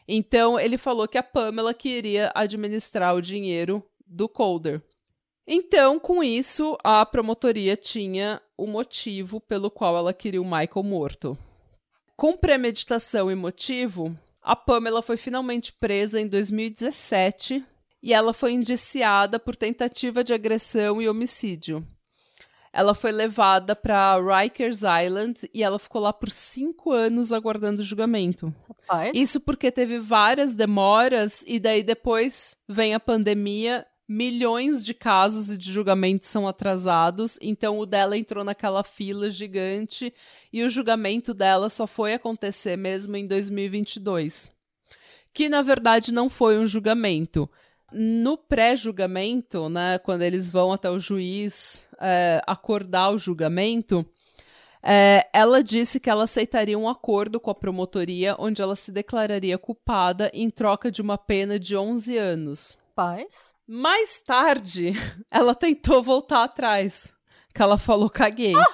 Então ele falou que a Pamela queria administrar o dinheiro do Calder. Então, com isso, a promotoria tinha o motivo pelo qual ela queria o Michael morto. Com premeditação e motivo, a Pamela foi finalmente presa em 2017 e ela foi indiciada por tentativa de agressão e homicídio. Ela foi levada para Rikers Island e ela ficou lá por cinco anos aguardando o julgamento. Rapaz. Isso porque teve várias demoras e daí depois vem a pandemia milhões de casos e de julgamentos são atrasados, então o dela entrou naquela fila gigante e o julgamento dela só foi acontecer mesmo em 2022. Que na verdade não foi um julgamento. No pré-julgamento, né, quando eles vão até o juiz é, acordar o julgamento, é, ela disse que ela aceitaria um acordo com a promotoria onde ela se declararia culpada em troca de uma pena de 11 anos. Paz? Mais tarde, ela tentou voltar atrás. Que ela falou, caguei. Ah!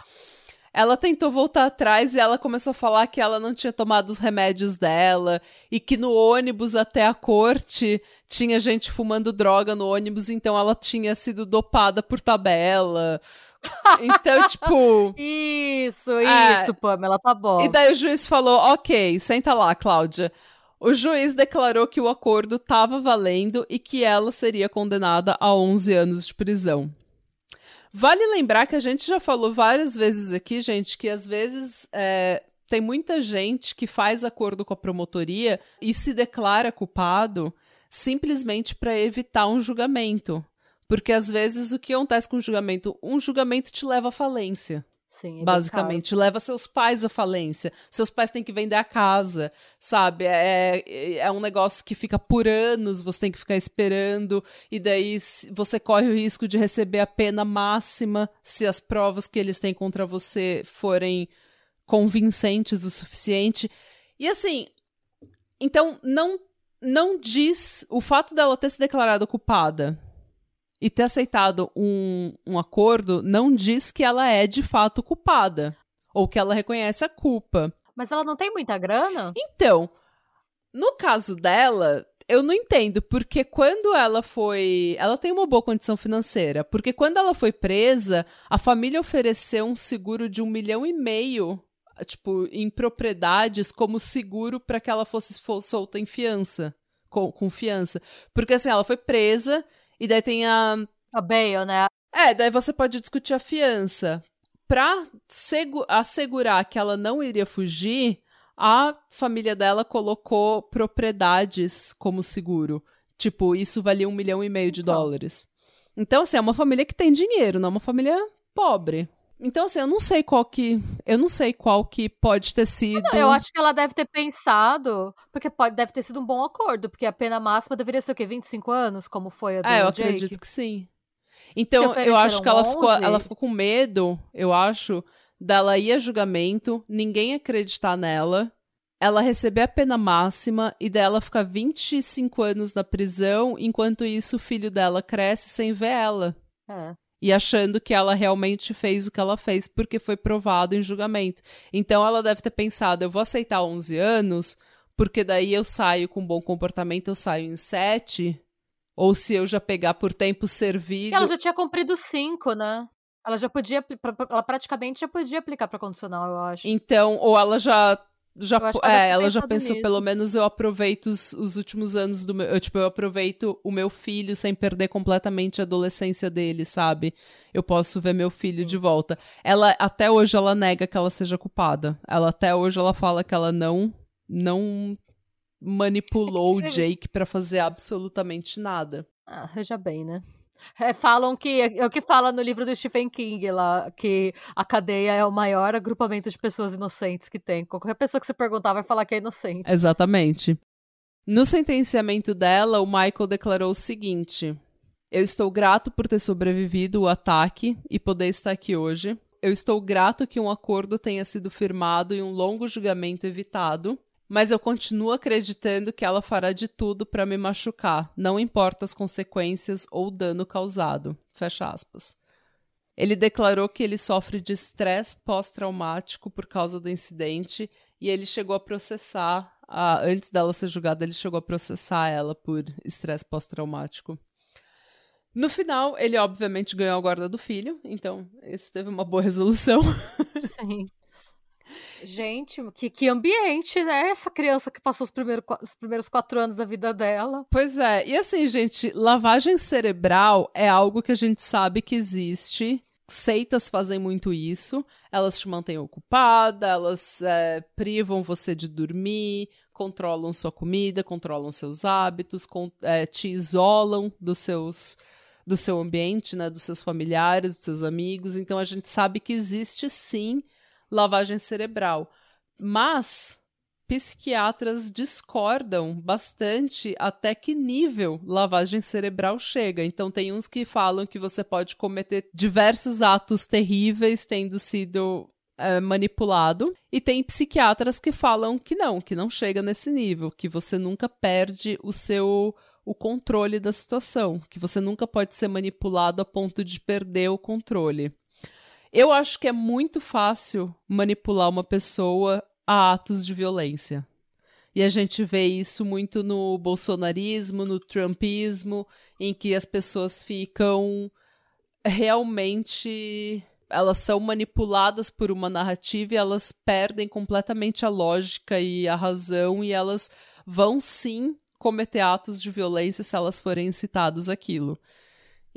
Ela tentou voltar atrás e ela começou a falar que ela não tinha tomado os remédios dela e que no ônibus até a corte tinha gente fumando droga no ônibus, então ela tinha sido dopada por tabela. Então, tipo. Isso, é... isso, Pamela, tá bom. E daí o juiz falou: ok, senta lá, Cláudia. O juiz declarou que o acordo estava valendo e que ela seria condenada a 11 anos de prisão. Vale lembrar que a gente já falou várias vezes aqui, gente, que às vezes é, tem muita gente que faz acordo com a promotoria e se declara culpado simplesmente para evitar um julgamento. Porque às vezes o que acontece com o julgamento? Um julgamento te leva à falência. Sim, é basicamente. Leva seus pais à falência. Seus pais têm que vender a casa, sabe? É, é, é um negócio que fica por anos, você tem que ficar esperando, e daí você corre o risco de receber a pena máxima se as provas que eles têm contra você forem convincentes o suficiente. E assim, então não não diz o fato dela ter se declarado culpada e ter aceitado um, um acordo não diz que ela é de fato culpada ou que ela reconhece a culpa. Mas ela não tem muita grana? Então, no caso dela, eu não entendo, porque quando ela foi. Ela tem uma boa condição financeira, porque quando ela foi presa, a família ofereceu um seguro de um milhão e meio, tipo, em propriedades, como seguro para que ela fosse solta em fiança com confiança. Porque assim, ela foi presa e daí tem a. A bail, né? É, daí você pode discutir a fiança. Pra assegurar que ela não iria fugir, a família dela colocou propriedades como seguro. Tipo, isso valia um milhão e meio de então. dólares. Então, assim, é uma família que tem dinheiro, não é uma família pobre. Então, assim, eu não sei qual que. Eu não sei qual que pode ter sido. Não, eu acho que ela deve ter pensado, porque pode, deve ter sido um bom acordo, porque a pena máxima deveria ser o quê? 25 anos, como foi a do É, eu Jake? acredito que sim. Então, eu acho que ela ficou, ela ficou com medo, eu acho, dela ir a julgamento, ninguém acreditar nela, ela receber a pena máxima e dela ficar 25 anos na prisão, enquanto isso o filho dela cresce sem ver ela. É e achando que ela realmente fez o que ela fez porque foi provado em julgamento. Então ela deve ter pensado: eu vou aceitar 11 anos, porque daí eu saio com bom comportamento, eu saio em 7. Ou se eu já pegar por tempo servido. Ela já tinha cumprido 5, né? Ela já podia, ela praticamente já podia aplicar para condicional, eu acho. Então, ou ela já já, é, ela já pensou, nisso. pelo menos eu aproveito os, os, últimos anos do meu. Eu, tipo, eu aproveito o meu filho sem perder completamente a adolescência dele, sabe? Eu posso ver meu filho de volta. Ela, até hoje, ela nega que ela seja culpada. Ela, até hoje, ela fala que ela não. Não manipulou é o Jake para fazer absolutamente nada. Ah, veja bem, né? É, falam que é o que fala no livro do Stephen King lá, que a cadeia é o maior agrupamento de pessoas inocentes que tem. Qualquer pessoa que você perguntar vai falar que é inocente. Exatamente. No sentenciamento dela, o Michael declarou o seguinte: Eu estou grato por ter sobrevivido o ataque e poder estar aqui hoje. Eu estou grato que um acordo tenha sido firmado e um longo julgamento evitado mas eu continuo acreditando que ela fará de tudo para me machucar, não importa as consequências ou o dano causado. Fecha aspas. Ele declarou que ele sofre de estresse pós-traumático por causa do incidente e ele chegou a processar, a, antes dela ser julgada, ele chegou a processar ela por estresse pós-traumático. No final, ele obviamente ganhou a guarda do filho, então isso teve uma boa resolução. Sim. Gente, que, que ambiente, né? Essa criança que passou os, primeiros os primeiros quatro anos da vida dela. Pois é. E assim, gente, lavagem cerebral é algo que a gente sabe que existe. Seitas fazem muito isso. Elas te mantêm ocupada, elas é, privam você de dormir, controlam sua comida, controlam seus hábitos, con é, te isolam dos seus do seu ambiente, né, dos seus familiares, dos seus amigos. Então a gente sabe que existe sim lavagem cerebral. Mas psiquiatras discordam bastante até que nível lavagem cerebral chega. Então, tem uns que falam que você pode cometer diversos atos terríveis tendo sido é, manipulado, e tem psiquiatras que falam que não, que não chega nesse nível, que você nunca perde o seu o controle da situação, que você nunca pode ser manipulado a ponto de perder o controle. Eu acho que é muito fácil manipular uma pessoa a atos de violência. E a gente vê isso muito no bolsonarismo, no trumpismo, em que as pessoas ficam realmente. Elas são manipuladas por uma narrativa e elas perdem completamente a lógica e a razão, e elas vão sim cometer atos de violência se elas forem incitadas àquilo.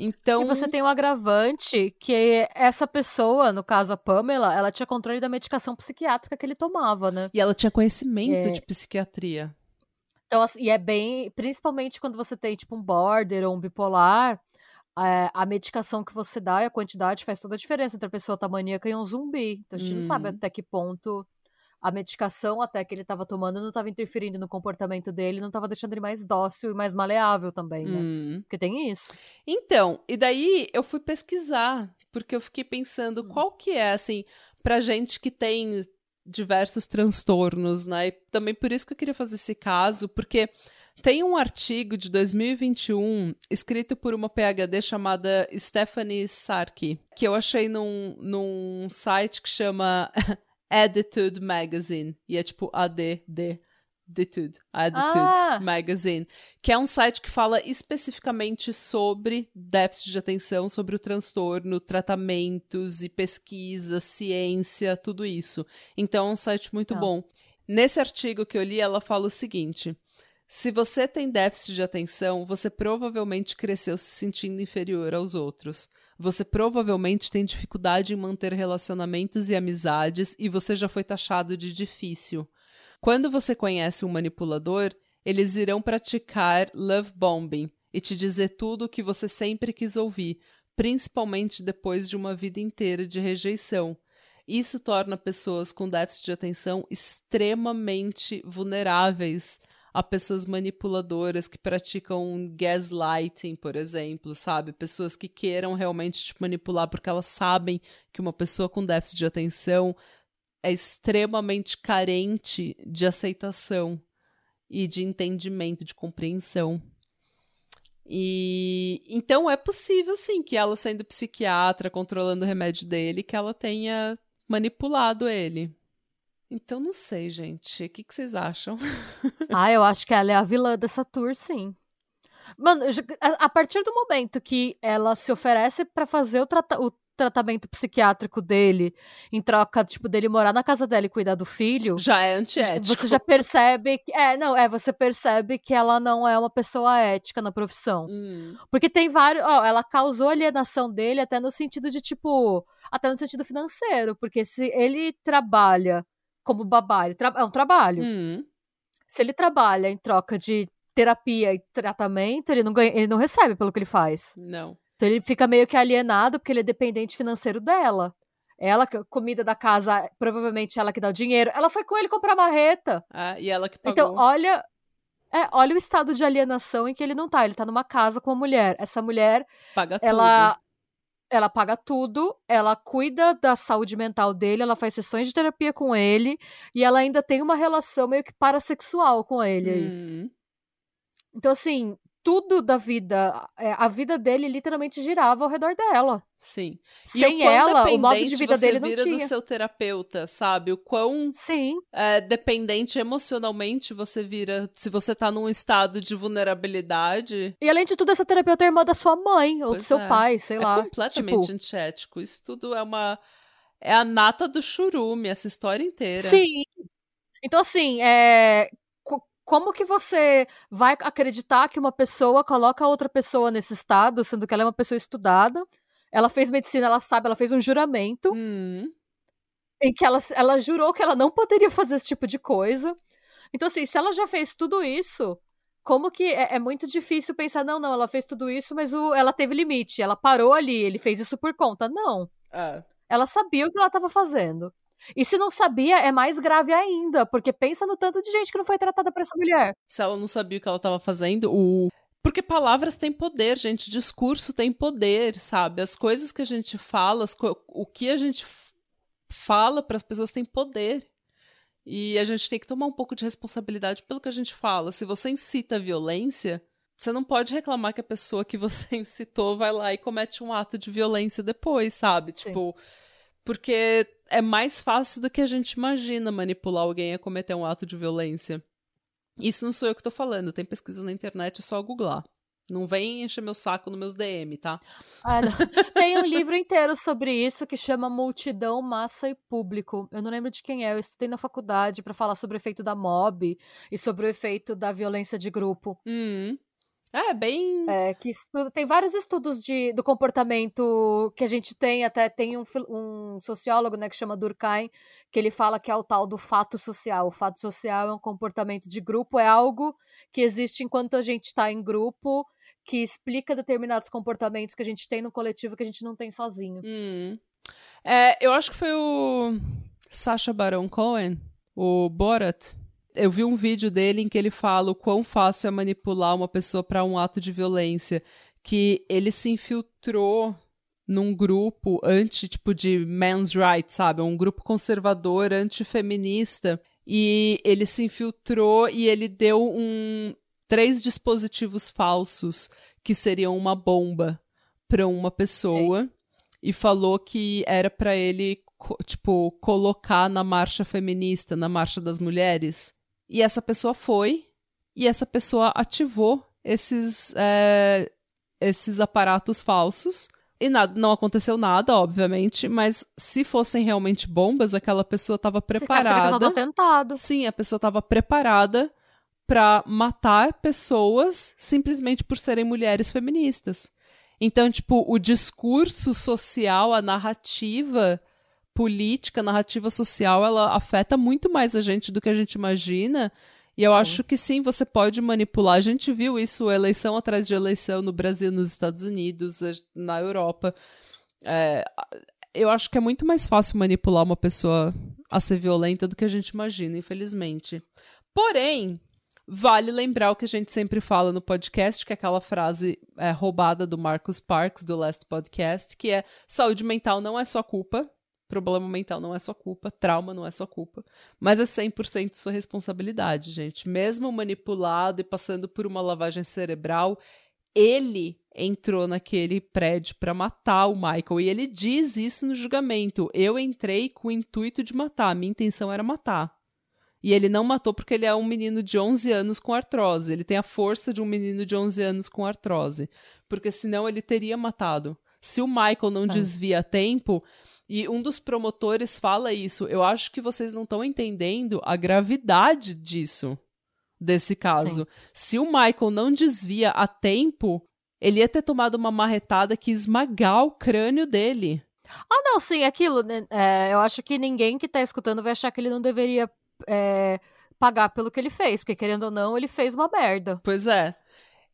Então. E você tem um agravante que essa pessoa, no caso a Pamela, ela tinha controle da medicação psiquiátrica que ele tomava, né? E ela tinha conhecimento é... de psiquiatria. Então, assim, e é bem. Principalmente quando você tem, tipo, um border ou um bipolar, é, a medicação que você dá e a quantidade faz toda a diferença entre a pessoa tá maníaca e um zumbi. Então a gente hum. não sabe hum. até que ponto a medicação até que ele estava tomando não estava interferindo no comportamento dele, não estava deixando ele mais dócil e mais maleável também, né? Hum. Porque tem isso. Então, e daí eu fui pesquisar, porque eu fiquei pensando hum. qual que é, assim, pra gente que tem diversos transtornos, né? E também por isso que eu queria fazer esse caso, porque tem um artigo de 2021 escrito por uma PhD chamada Stephanie Sarkey, que eu achei num, num site que chama Attitude Magazine. E é tipo ADD. Attitude, Attitude ah. Magazine, que é um site que fala especificamente sobre déficit de atenção, sobre o transtorno, tratamentos e pesquisa, ciência, tudo isso. Então é um site muito ah. bom. Nesse artigo que eu li, ela fala o seguinte: Se você tem déficit de atenção, você provavelmente cresceu se sentindo inferior aos outros. Você provavelmente tem dificuldade em manter relacionamentos e amizades e você já foi taxado de difícil. Quando você conhece um manipulador, eles irão praticar love bombing e te dizer tudo o que você sempre quis ouvir, principalmente depois de uma vida inteira de rejeição. Isso torna pessoas com déficit de atenção extremamente vulneráveis a pessoas manipuladoras que praticam gaslighting, por exemplo, sabe? Pessoas que queiram realmente te manipular porque elas sabem que uma pessoa com déficit de atenção é extremamente carente de aceitação e de entendimento, de compreensão. E então é possível sim que ela sendo psiquiatra, controlando o remédio dele, que ela tenha manipulado ele. Então não sei, gente. O que, que vocês acham? ah, eu acho que ela é a vilã dessa tour, sim. Mano, a partir do momento que ela se oferece para fazer o, trata o, tratamento psiquiátrico dele, em troca, tipo, dele morar na casa dela e cuidar do filho. Já é antiético. Você já percebe que. É, não, é, você percebe que ela não é uma pessoa ética na profissão. Hum. Porque tem vários. Ó, ela causou alienação dele até no sentido de, tipo. Até no sentido financeiro. Porque se ele trabalha como babá. Ele é um trabalho. Hum. Se ele trabalha em troca de terapia e tratamento, ele não, ganha, ele não recebe pelo que ele faz. Não. Então ele fica meio que alienado porque ele é dependente financeiro dela. Ela, comida da casa, provavelmente ela que dá o dinheiro. Ela foi com ele comprar marreta. Ah, e ela que pagou. Então, olha, é, olha o estado de alienação em que ele não tá. Ele tá numa casa com uma mulher. Essa mulher, Paga ela, tudo ela paga tudo, ela cuida da saúde mental dele, ela faz sessões de terapia com ele e ela ainda tem uma relação meio que parasexual com ele. Hum. Então, assim, tudo da vida, é, a vida dele literalmente girava ao redor dela. Sim. Sem ela, o modo de vida dele não vira tinha. do seu terapeuta, sabe? O quão Sim. É, dependente emocionalmente você vira, se você tá num estado de vulnerabilidade. E além de tudo, essa terapeuta é irmã da sua mãe ou pois do seu é. pai, sei é lá. completamente tipo... antiético. Isso tudo é uma é a nata do churume, essa história inteira. Sim. Então, assim, é como que você vai acreditar que uma pessoa coloca outra pessoa nesse estado, sendo que ela é uma pessoa estudada? Ela fez medicina, ela sabe, ela fez um juramento hum. em que ela, ela jurou que ela não poderia fazer esse tipo de coisa. Então, assim, se ela já fez tudo isso, como que é, é, muito difícil pensar, não, não, ela fez tudo isso, mas o, ela teve limite, ela parou ali, ele fez isso por conta. Não. É. Ela sabia o que ela estava fazendo. E se não sabia, é mais grave ainda, porque pensa no tanto de gente que não foi tratada por essa mulher. Se ela não sabia o que ela estava fazendo, o porque palavras têm poder, gente. Discurso tem poder, sabe? As coisas que a gente fala, o que a gente fala para as pessoas tem poder. E a gente tem que tomar um pouco de responsabilidade pelo que a gente fala. Se você incita a violência, você não pode reclamar que a pessoa que você incitou vai lá e comete um ato de violência depois, sabe? Sim. Tipo, porque é mais fácil do que a gente imagina manipular alguém a cometer um ato de violência. Isso não sou eu que tô falando, tem pesquisa na internet, é só googlar. Não vem encher meu saco nos meus DM, tá? Ah, tem um livro inteiro sobre isso que chama Multidão, Massa e Público. Eu não lembro de quem é, eu estudei na faculdade para falar sobre o efeito da mob e sobre o efeito da violência de grupo. Hum. É, bem. É, que tem vários estudos de, do comportamento que a gente tem, até tem um, um sociólogo, né, que chama Durkheim, que ele fala que é o tal do fato social. O fato social é um comportamento de grupo, é algo que existe enquanto a gente está em grupo, que explica determinados comportamentos que a gente tem no coletivo que a gente não tem sozinho. Hum. É, eu acho que foi o Sacha Baron Cohen, o Borat, eu vi um vídeo dele em que ele fala o quão fácil é manipular uma pessoa para um ato de violência, que ele se infiltrou num grupo anti, tipo, de men's rights, sabe? Um grupo conservador, antifeminista. E ele se infiltrou e ele deu um três dispositivos falsos que seriam uma bomba para uma pessoa e falou que era para ele tipo colocar na marcha feminista, na marcha das mulheres. E essa pessoa foi, e essa pessoa ativou esses, é, esses aparatos falsos. E nada, não aconteceu nada, obviamente, mas se fossem realmente bombas, aquela pessoa estava preparada. Esse atentado. Sim, a pessoa estava preparada pra matar pessoas simplesmente por serem mulheres feministas. Então, tipo, o discurso social, a narrativa política, narrativa social, ela afeta muito mais a gente do que a gente imagina. E eu sim. acho que sim, você pode manipular. A gente viu isso eleição atrás de eleição no Brasil, nos Estados Unidos, na Europa. É, eu acho que é muito mais fácil manipular uma pessoa a ser violenta do que a gente imagina, infelizmente. Porém, vale lembrar o que a gente sempre fala no podcast, que é aquela frase é, roubada do Marcus Parks, do Last Podcast, que é saúde mental não é sua culpa, problema mental não é sua culpa, trauma não é sua culpa, mas é 100% sua responsabilidade, gente. Mesmo manipulado e passando por uma lavagem cerebral, ele entrou naquele prédio para matar o Michael e ele diz isso no julgamento. Eu entrei com o intuito de matar, a minha intenção era matar. E ele não matou porque ele é um menino de 11 anos com artrose. Ele tem a força de um menino de 11 anos com artrose. Porque senão ele teria matado. Se o Michael não é. desvia a tempo, e um dos promotores fala isso, eu acho que vocês não estão entendendo a gravidade disso, desse caso. Sim. Se o Michael não desvia a tempo, ele ia ter tomado uma marretada que esmagar o crânio dele. Ah, não, sim, aquilo. Né, é, eu acho que ninguém que tá escutando vai achar que ele não deveria é, pagar pelo que ele fez, porque querendo ou não, ele fez uma merda. Pois é.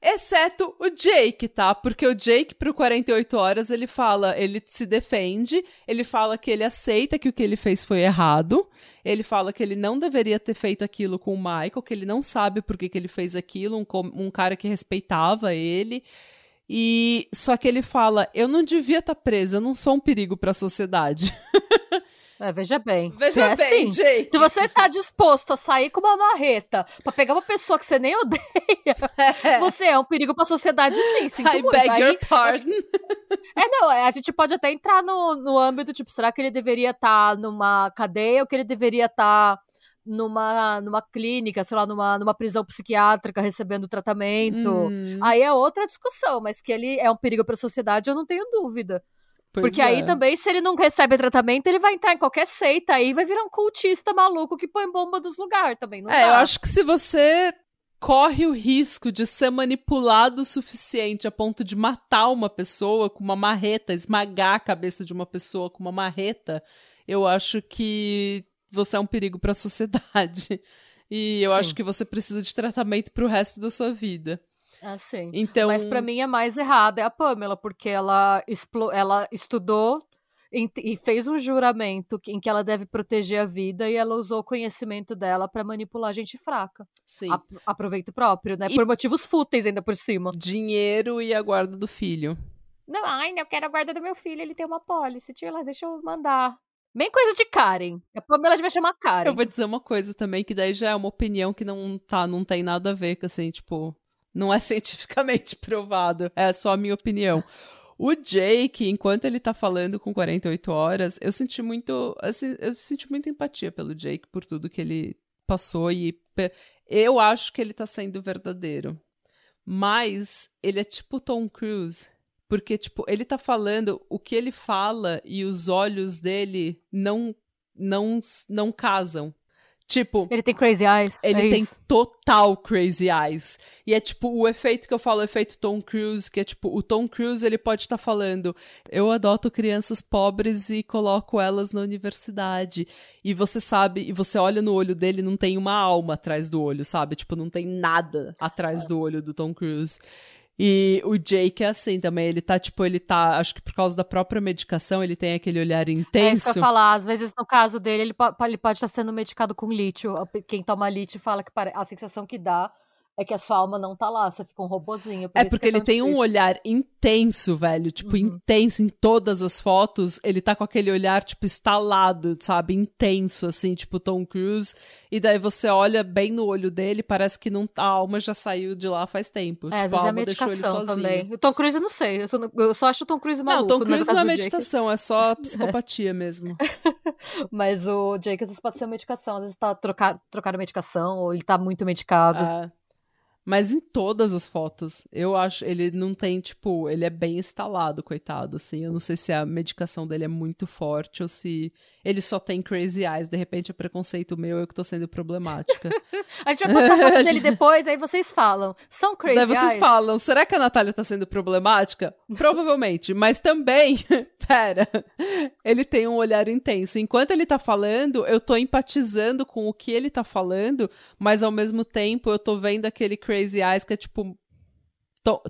Exceto o Jake, tá? Porque o Jake, pro 48 horas, ele fala, ele se defende, ele fala que ele aceita que o que ele fez foi errado, ele fala que ele não deveria ter feito aquilo com o Michael, que ele não sabe por que, que ele fez aquilo, um, um cara que respeitava ele. E só que ele fala: "Eu não devia estar tá preso, eu não sou um perigo para a sociedade". É, veja bem. Veja é bem, assim, Jake. Se você tá disposto a sair com uma marreta para pegar uma pessoa que você nem odeia, é. você é um perigo para a sociedade, sim. Sinto I muito. beg Aí, your pardon. É, não, é, a gente pode até entrar no, no âmbito, tipo, será que ele deveria estar tá numa cadeia ou que ele deveria estar tá numa, numa clínica, sei lá, numa, numa prisão psiquiátrica recebendo tratamento. Hum. Aí é outra discussão, mas que ele é um perigo para a sociedade, eu não tenho dúvida. Pois Porque é. aí também, se ele não recebe tratamento, ele vai entrar em qualquer seita aí vai virar um cultista maluco que põe bomba nos lugares também. Não é, dá. eu acho que se você corre o risco de ser manipulado o suficiente a ponto de matar uma pessoa com uma marreta, esmagar a cabeça de uma pessoa com uma marreta, eu acho que você é um perigo para a sociedade. E eu Sim. acho que você precisa de tratamento para o resto da sua vida. Ah, sim. Então... Mas para mim é mais errado é a Pamela, porque ela, ela estudou e fez um juramento em que ela deve proteger a vida e ela usou o conhecimento dela para manipular gente fraca. Sim. A, aproveito próprio, né? E... Por motivos fúteis ainda por cima. Dinheiro e a guarda do filho. Não, ai, eu quero a guarda do meu filho, ele tem uma pólice. Tio, lá, deixa eu mandar. Bem coisa de Karen. A Pamela devia chamar Karen. Eu vou dizer uma coisa também, que daí já é uma opinião que não tá, não tem nada a ver com assim, tipo, não é cientificamente provado. É só a minha opinião. O Jake, enquanto ele tá falando com 48 horas, eu senti muito. Assim, eu senti muita empatia pelo Jake por tudo que ele passou e eu acho que ele tá sendo verdadeiro. Mas ele é tipo Tom Cruise. Porque, tipo, ele tá falando o que ele fala e os olhos dele não não não casam. Tipo. Ele tem crazy eyes. Ele é tem isso. total crazy eyes. E é tipo o efeito que eu falo, o efeito Tom Cruise, que é tipo, o Tom Cruise ele pode estar tá falando: eu adoto crianças pobres e coloco elas na universidade. E você sabe, e você olha no olho dele, não tem uma alma atrás do olho, sabe? Tipo, não tem nada atrás do olho do Tom Cruise. E o Jake é assim também, ele tá, tipo, ele tá, acho que por causa da própria medicação, ele tem aquele olhar intenso. É isso que eu falar, às vezes no caso dele, ele, ele pode estar sendo medicado com lítio. Quem toma lítio fala que a sensação que dá é que a sua alma não tá lá, você fica um robozinho. Por é porque é ele tem difícil. um olhar intenso, velho. Tipo, uhum. intenso em todas as fotos. Ele tá com aquele olhar, tipo, estalado, sabe? Intenso, assim, tipo Tom Cruise. E daí você olha bem no olho dele, parece que não, a alma já saiu de lá faz tempo. É, tipo, a, a alma deixou ele sozinho. Também. O Tom Cruise eu não sei. Eu só, eu só acho o Tom Cruise maluco. Não, Tom Cruise não é meditação, é só psicopatia mesmo. Mas o Jake às vezes pode ser medicação. Às vezes tá trocar, trocar medicação, ou ele tá muito medicado. Ah. Mas em todas as fotos, eu acho, ele não tem, tipo, ele é bem instalado, coitado, assim. Eu não sei se a medicação dele é muito forte ou se ele só tem crazy eyes. De repente é preconceito meu, eu que tô sendo problemática. a gente vai postar foto dele depois, aí vocês falam. São crazy Daí vocês eyes? falam, será que a Natália tá sendo problemática? Provavelmente, mas também, pera, ele tem um olhar intenso. Enquanto ele tá falando, eu tô empatizando com o que ele tá falando, mas ao mesmo tempo eu tô vendo aquele Crazy Eyes, que é tipo.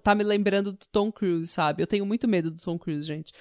tá me lembrando do Tom Cruise, sabe? Eu tenho muito medo do Tom Cruise, gente.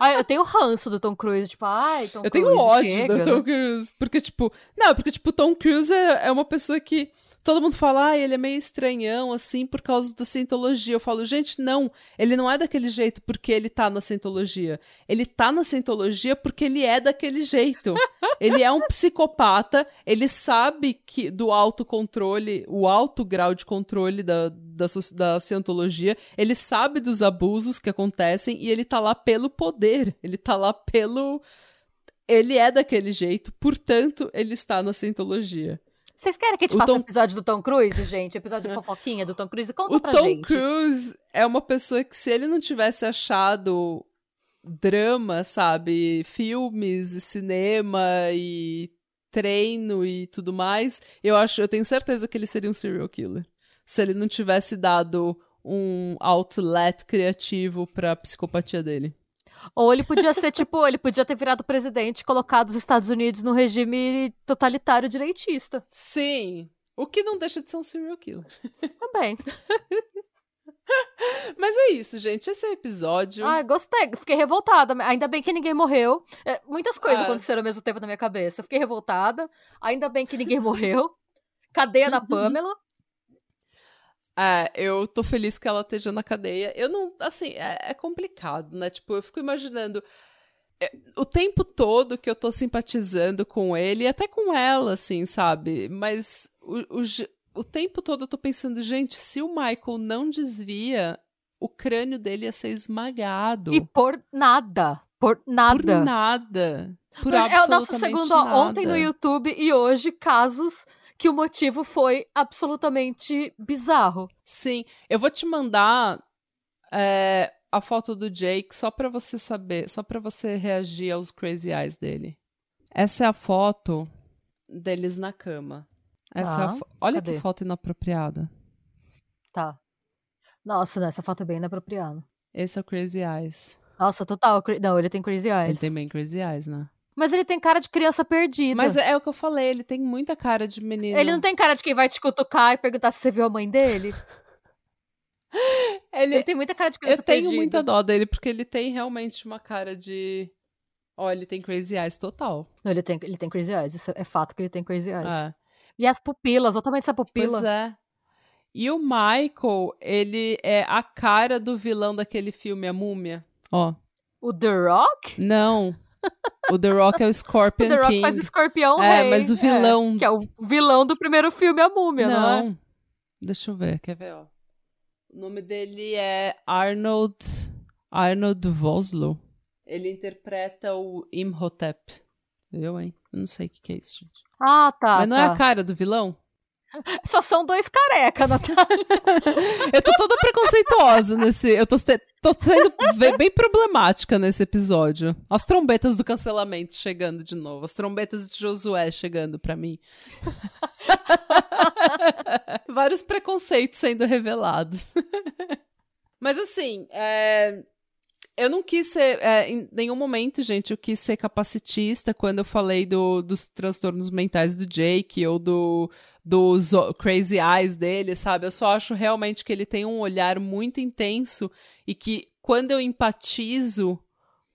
ai eu tenho ranço do Tom Cruise, tipo, ai, Tom eu Cruise. Eu tenho ódio chega, do né? Tom Cruise. Porque, tipo. Não, porque, tipo, Tom Cruise é, é uma pessoa que todo mundo fala, ah, ele é meio estranhão, assim, por causa da cientologia. Eu falo, gente, não, ele não é daquele jeito porque ele tá na cientologia. Ele tá na cientologia porque ele é daquele jeito. ele é um psicopata, ele sabe que do autocontrole, o alto grau de controle da, da, da cientologia, ele sabe dos abusos que acontecem e ele tá lá pelo poder, ele tá lá pelo. Ele é daquele jeito, portanto, ele está na cientologia. Vocês querem que a gente faça Tom... um episódio do Tom Cruise, gente? Episódio de fofoquinha do Tom Cruise? Conta o pra Tom gente. O Tom Cruise é uma pessoa que, se ele não tivesse achado drama, sabe? Filmes e cinema e treino e tudo mais, eu acho, eu tenho certeza que ele seria um serial killer. Se ele não tivesse dado um outlet criativo pra psicopatia dele. Ou ele podia ser, tipo, ele podia ter virado presidente e colocado os Estados Unidos no regime totalitário direitista. Sim. O que não deixa de ser um serial killer. Também. Mas é isso, gente. Esse é o episódio. Ah, gostei. Fiquei revoltada. Ainda bem que ninguém morreu. É, muitas coisas ah. aconteceram ao mesmo tempo na minha cabeça. Fiquei revoltada. Ainda bem que ninguém morreu. Cadeia da Pamela. É, eu tô feliz que ela esteja na cadeia. Eu não. Assim, é, é complicado, né? Tipo, eu fico imaginando. É, o tempo todo que eu tô simpatizando com ele, e até com ela, assim, sabe? Mas o, o, o tempo todo eu tô pensando, gente, se o Michael não desvia, o crânio dele ia ser esmagado. E por nada. Por nada. Por nada. Por é o nosso segundo nada. ontem no YouTube e hoje casos que o motivo foi absolutamente bizarro. Sim, eu vou te mandar é, a foto do Jake só para você saber, só para você reagir aos crazy eyes dele. Essa é a foto deles na cama. Essa tá, é Olha cadê? que foto inapropriada. Tá. Nossa, essa foto é bem inapropriada. Esse é o Crazy Eyes. Nossa, total. Não, ele tem Crazy Eyes. Ele tem bem Crazy Eyes, né? Mas ele tem cara de criança perdida. Mas é, é, o que eu falei, ele tem muita cara de menino. Ele não tem cara de quem vai te cutucar e perguntar se você viu a mãe dele? ele... ele, tem muita cara de criança perdida. Eu tenho muita dó dele, porque ele tem realmente uma cara de... Ó, oh, ele tem crazy eyes total. Não, ele tem, ele tem crazy eyes, isso é fato que ele tem crazy eyes. É. E as pupilas, olha tamanho dessa pupila. Pois é. E o Michael, ele é a cara do vilão daquele filme, A Múmia. Ó. O The Rock? Não. O The Rock é o Scorpion o The Rock King. faz o escorpião É, rei. mas o vilão... É, que é o vilão do primeiro filme, A Múmia, não, não é? Deixa eu ver, quer ver, ó. O nome dele é Arnold... Arnold Vosloo. Ele interpreta o Imhotep. Eu, hein? Eu não sei o que, que é isso, gente. Ah, tá. Mas não tá. é a cara do vilão? Só são dois careca, Natália. eu tô toda preconceituosa nesse. Eu tô, tô sendo bem problemática nesse episódio. As trombetas do cancelamento chegando de novo. As trombetas de Josué chegando pra mim. Vários preconceitos sendo revelados. Mas assim, é, eu não quis ser, é, em nenhum momento, gente, eu quis ser capacitista quando eu falei do, dos transtornos mentais do Jake ou do, dos crazy eyes dele, sabe? Eu só acho realmente que ele tem um olhar muito intenso e que quando eu empatizo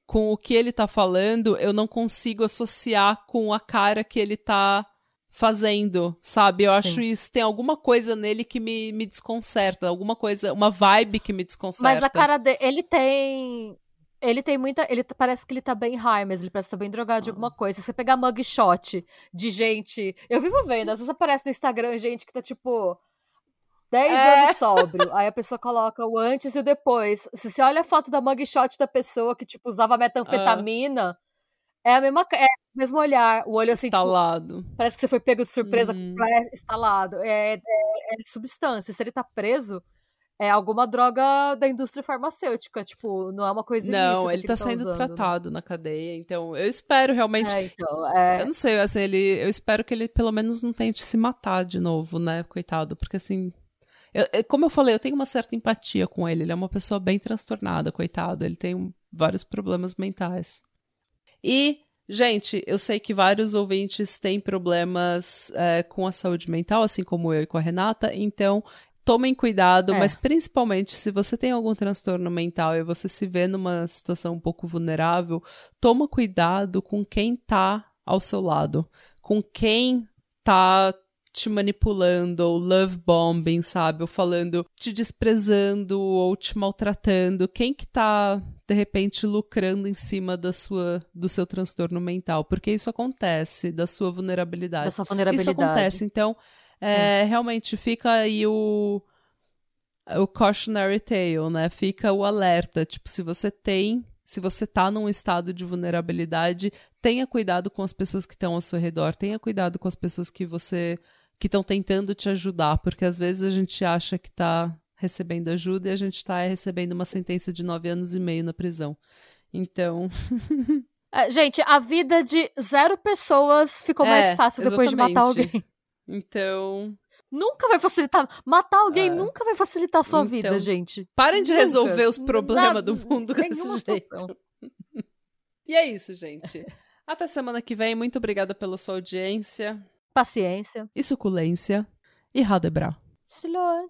com o que ele tá falando, eu não consigo associar com a cara que ele tá fazendo, sabe? Eu acho Sim. isso, tem alguma coisa nele que me, me desconcerta, alguma coisa, uma vibe que me desconcerta. Mas a cara dele, ele tem ele tem muita. Ele parece que ele tá bem high, mas ele parece que tá bem drogado de alguma coisa. Se você pegar mugshot de gente. Eu vivo vendo, às vezes aparece no Instagram gente que tá tipo. 10 É. anos sóbrio. Aí a pessoa coloca o antes e o depois. Se você olha a foto da mugshot da pessoa que, tipo, usava metanfetamina, é a mesma. É o mesmo olhar. O olho assim, tipo, instalado. Parece que você foi pego de surpresa, é instalado. É, é, é substância. Se ele tá preso, é alguma droga da indústria farmacêutica, tipo, não é uma coisa Não, ele tá ele tá sendo usando, né? tratado na cadeia, então eu espero realmente. É, então, é, Eu não sei, assim, ele. Eu espero que ele pelo menos não tente se matar de novo, né, coitado, porque assim. eu- eu- como eu falei, eu tenho uma certa empatia com ele. Ele é uma pessoa bem transtornada, coitado. Ele tem um- vários problemas mentais. E, gente, eu sei que vários ouvintes têm problemas é, com a saúde mental, assim como eu e com a Renata, então tomem cuidado, É. mas principalmente se você tem algum transtorno mental e você se vê numa situação um pouco vulnerável, toma cuidado com quem tá ao seu lado, com quem tá te manipulando, ou love bombing, sabe? Ou falando, te desprezando, ou te maltratando. Quem que tá, de repente, lucrando em cima da sua, do seu transtorno mental? Porque isso acontece, da sua vulnerabilidade. da sua Isso vulnerabilidade. acontece, então é, realmente fica aí o, o cautionary tale, né? Fica o alerta. Tipo, se você tem, se você tá num estado de vulnerabilidade, tenha cuidado com as pessoas que estão ao seu redor, tenha cuidado com as pessoas que você que estão tentando te ajudar, porque às vezes a gente acha que tá recebendo ajuda e a gente tá recebendo uma sentença de nove anos e meio na prisão. Então, É, gente, a vida de zero pessoas ficou mais É, fácil depois de matar exatamente. alguém. Então, Nunca vai facilitar. Matar alguém É. nunca vai facilitar a sua Então, vida, gente. Parem de Nunca. resolver os problemas Nada. do mundo desse jeito. E é isso, gente. Até semana que vem. Muito obrigada pela sua audiência Paciência. e suculência. E Radebra. Silor.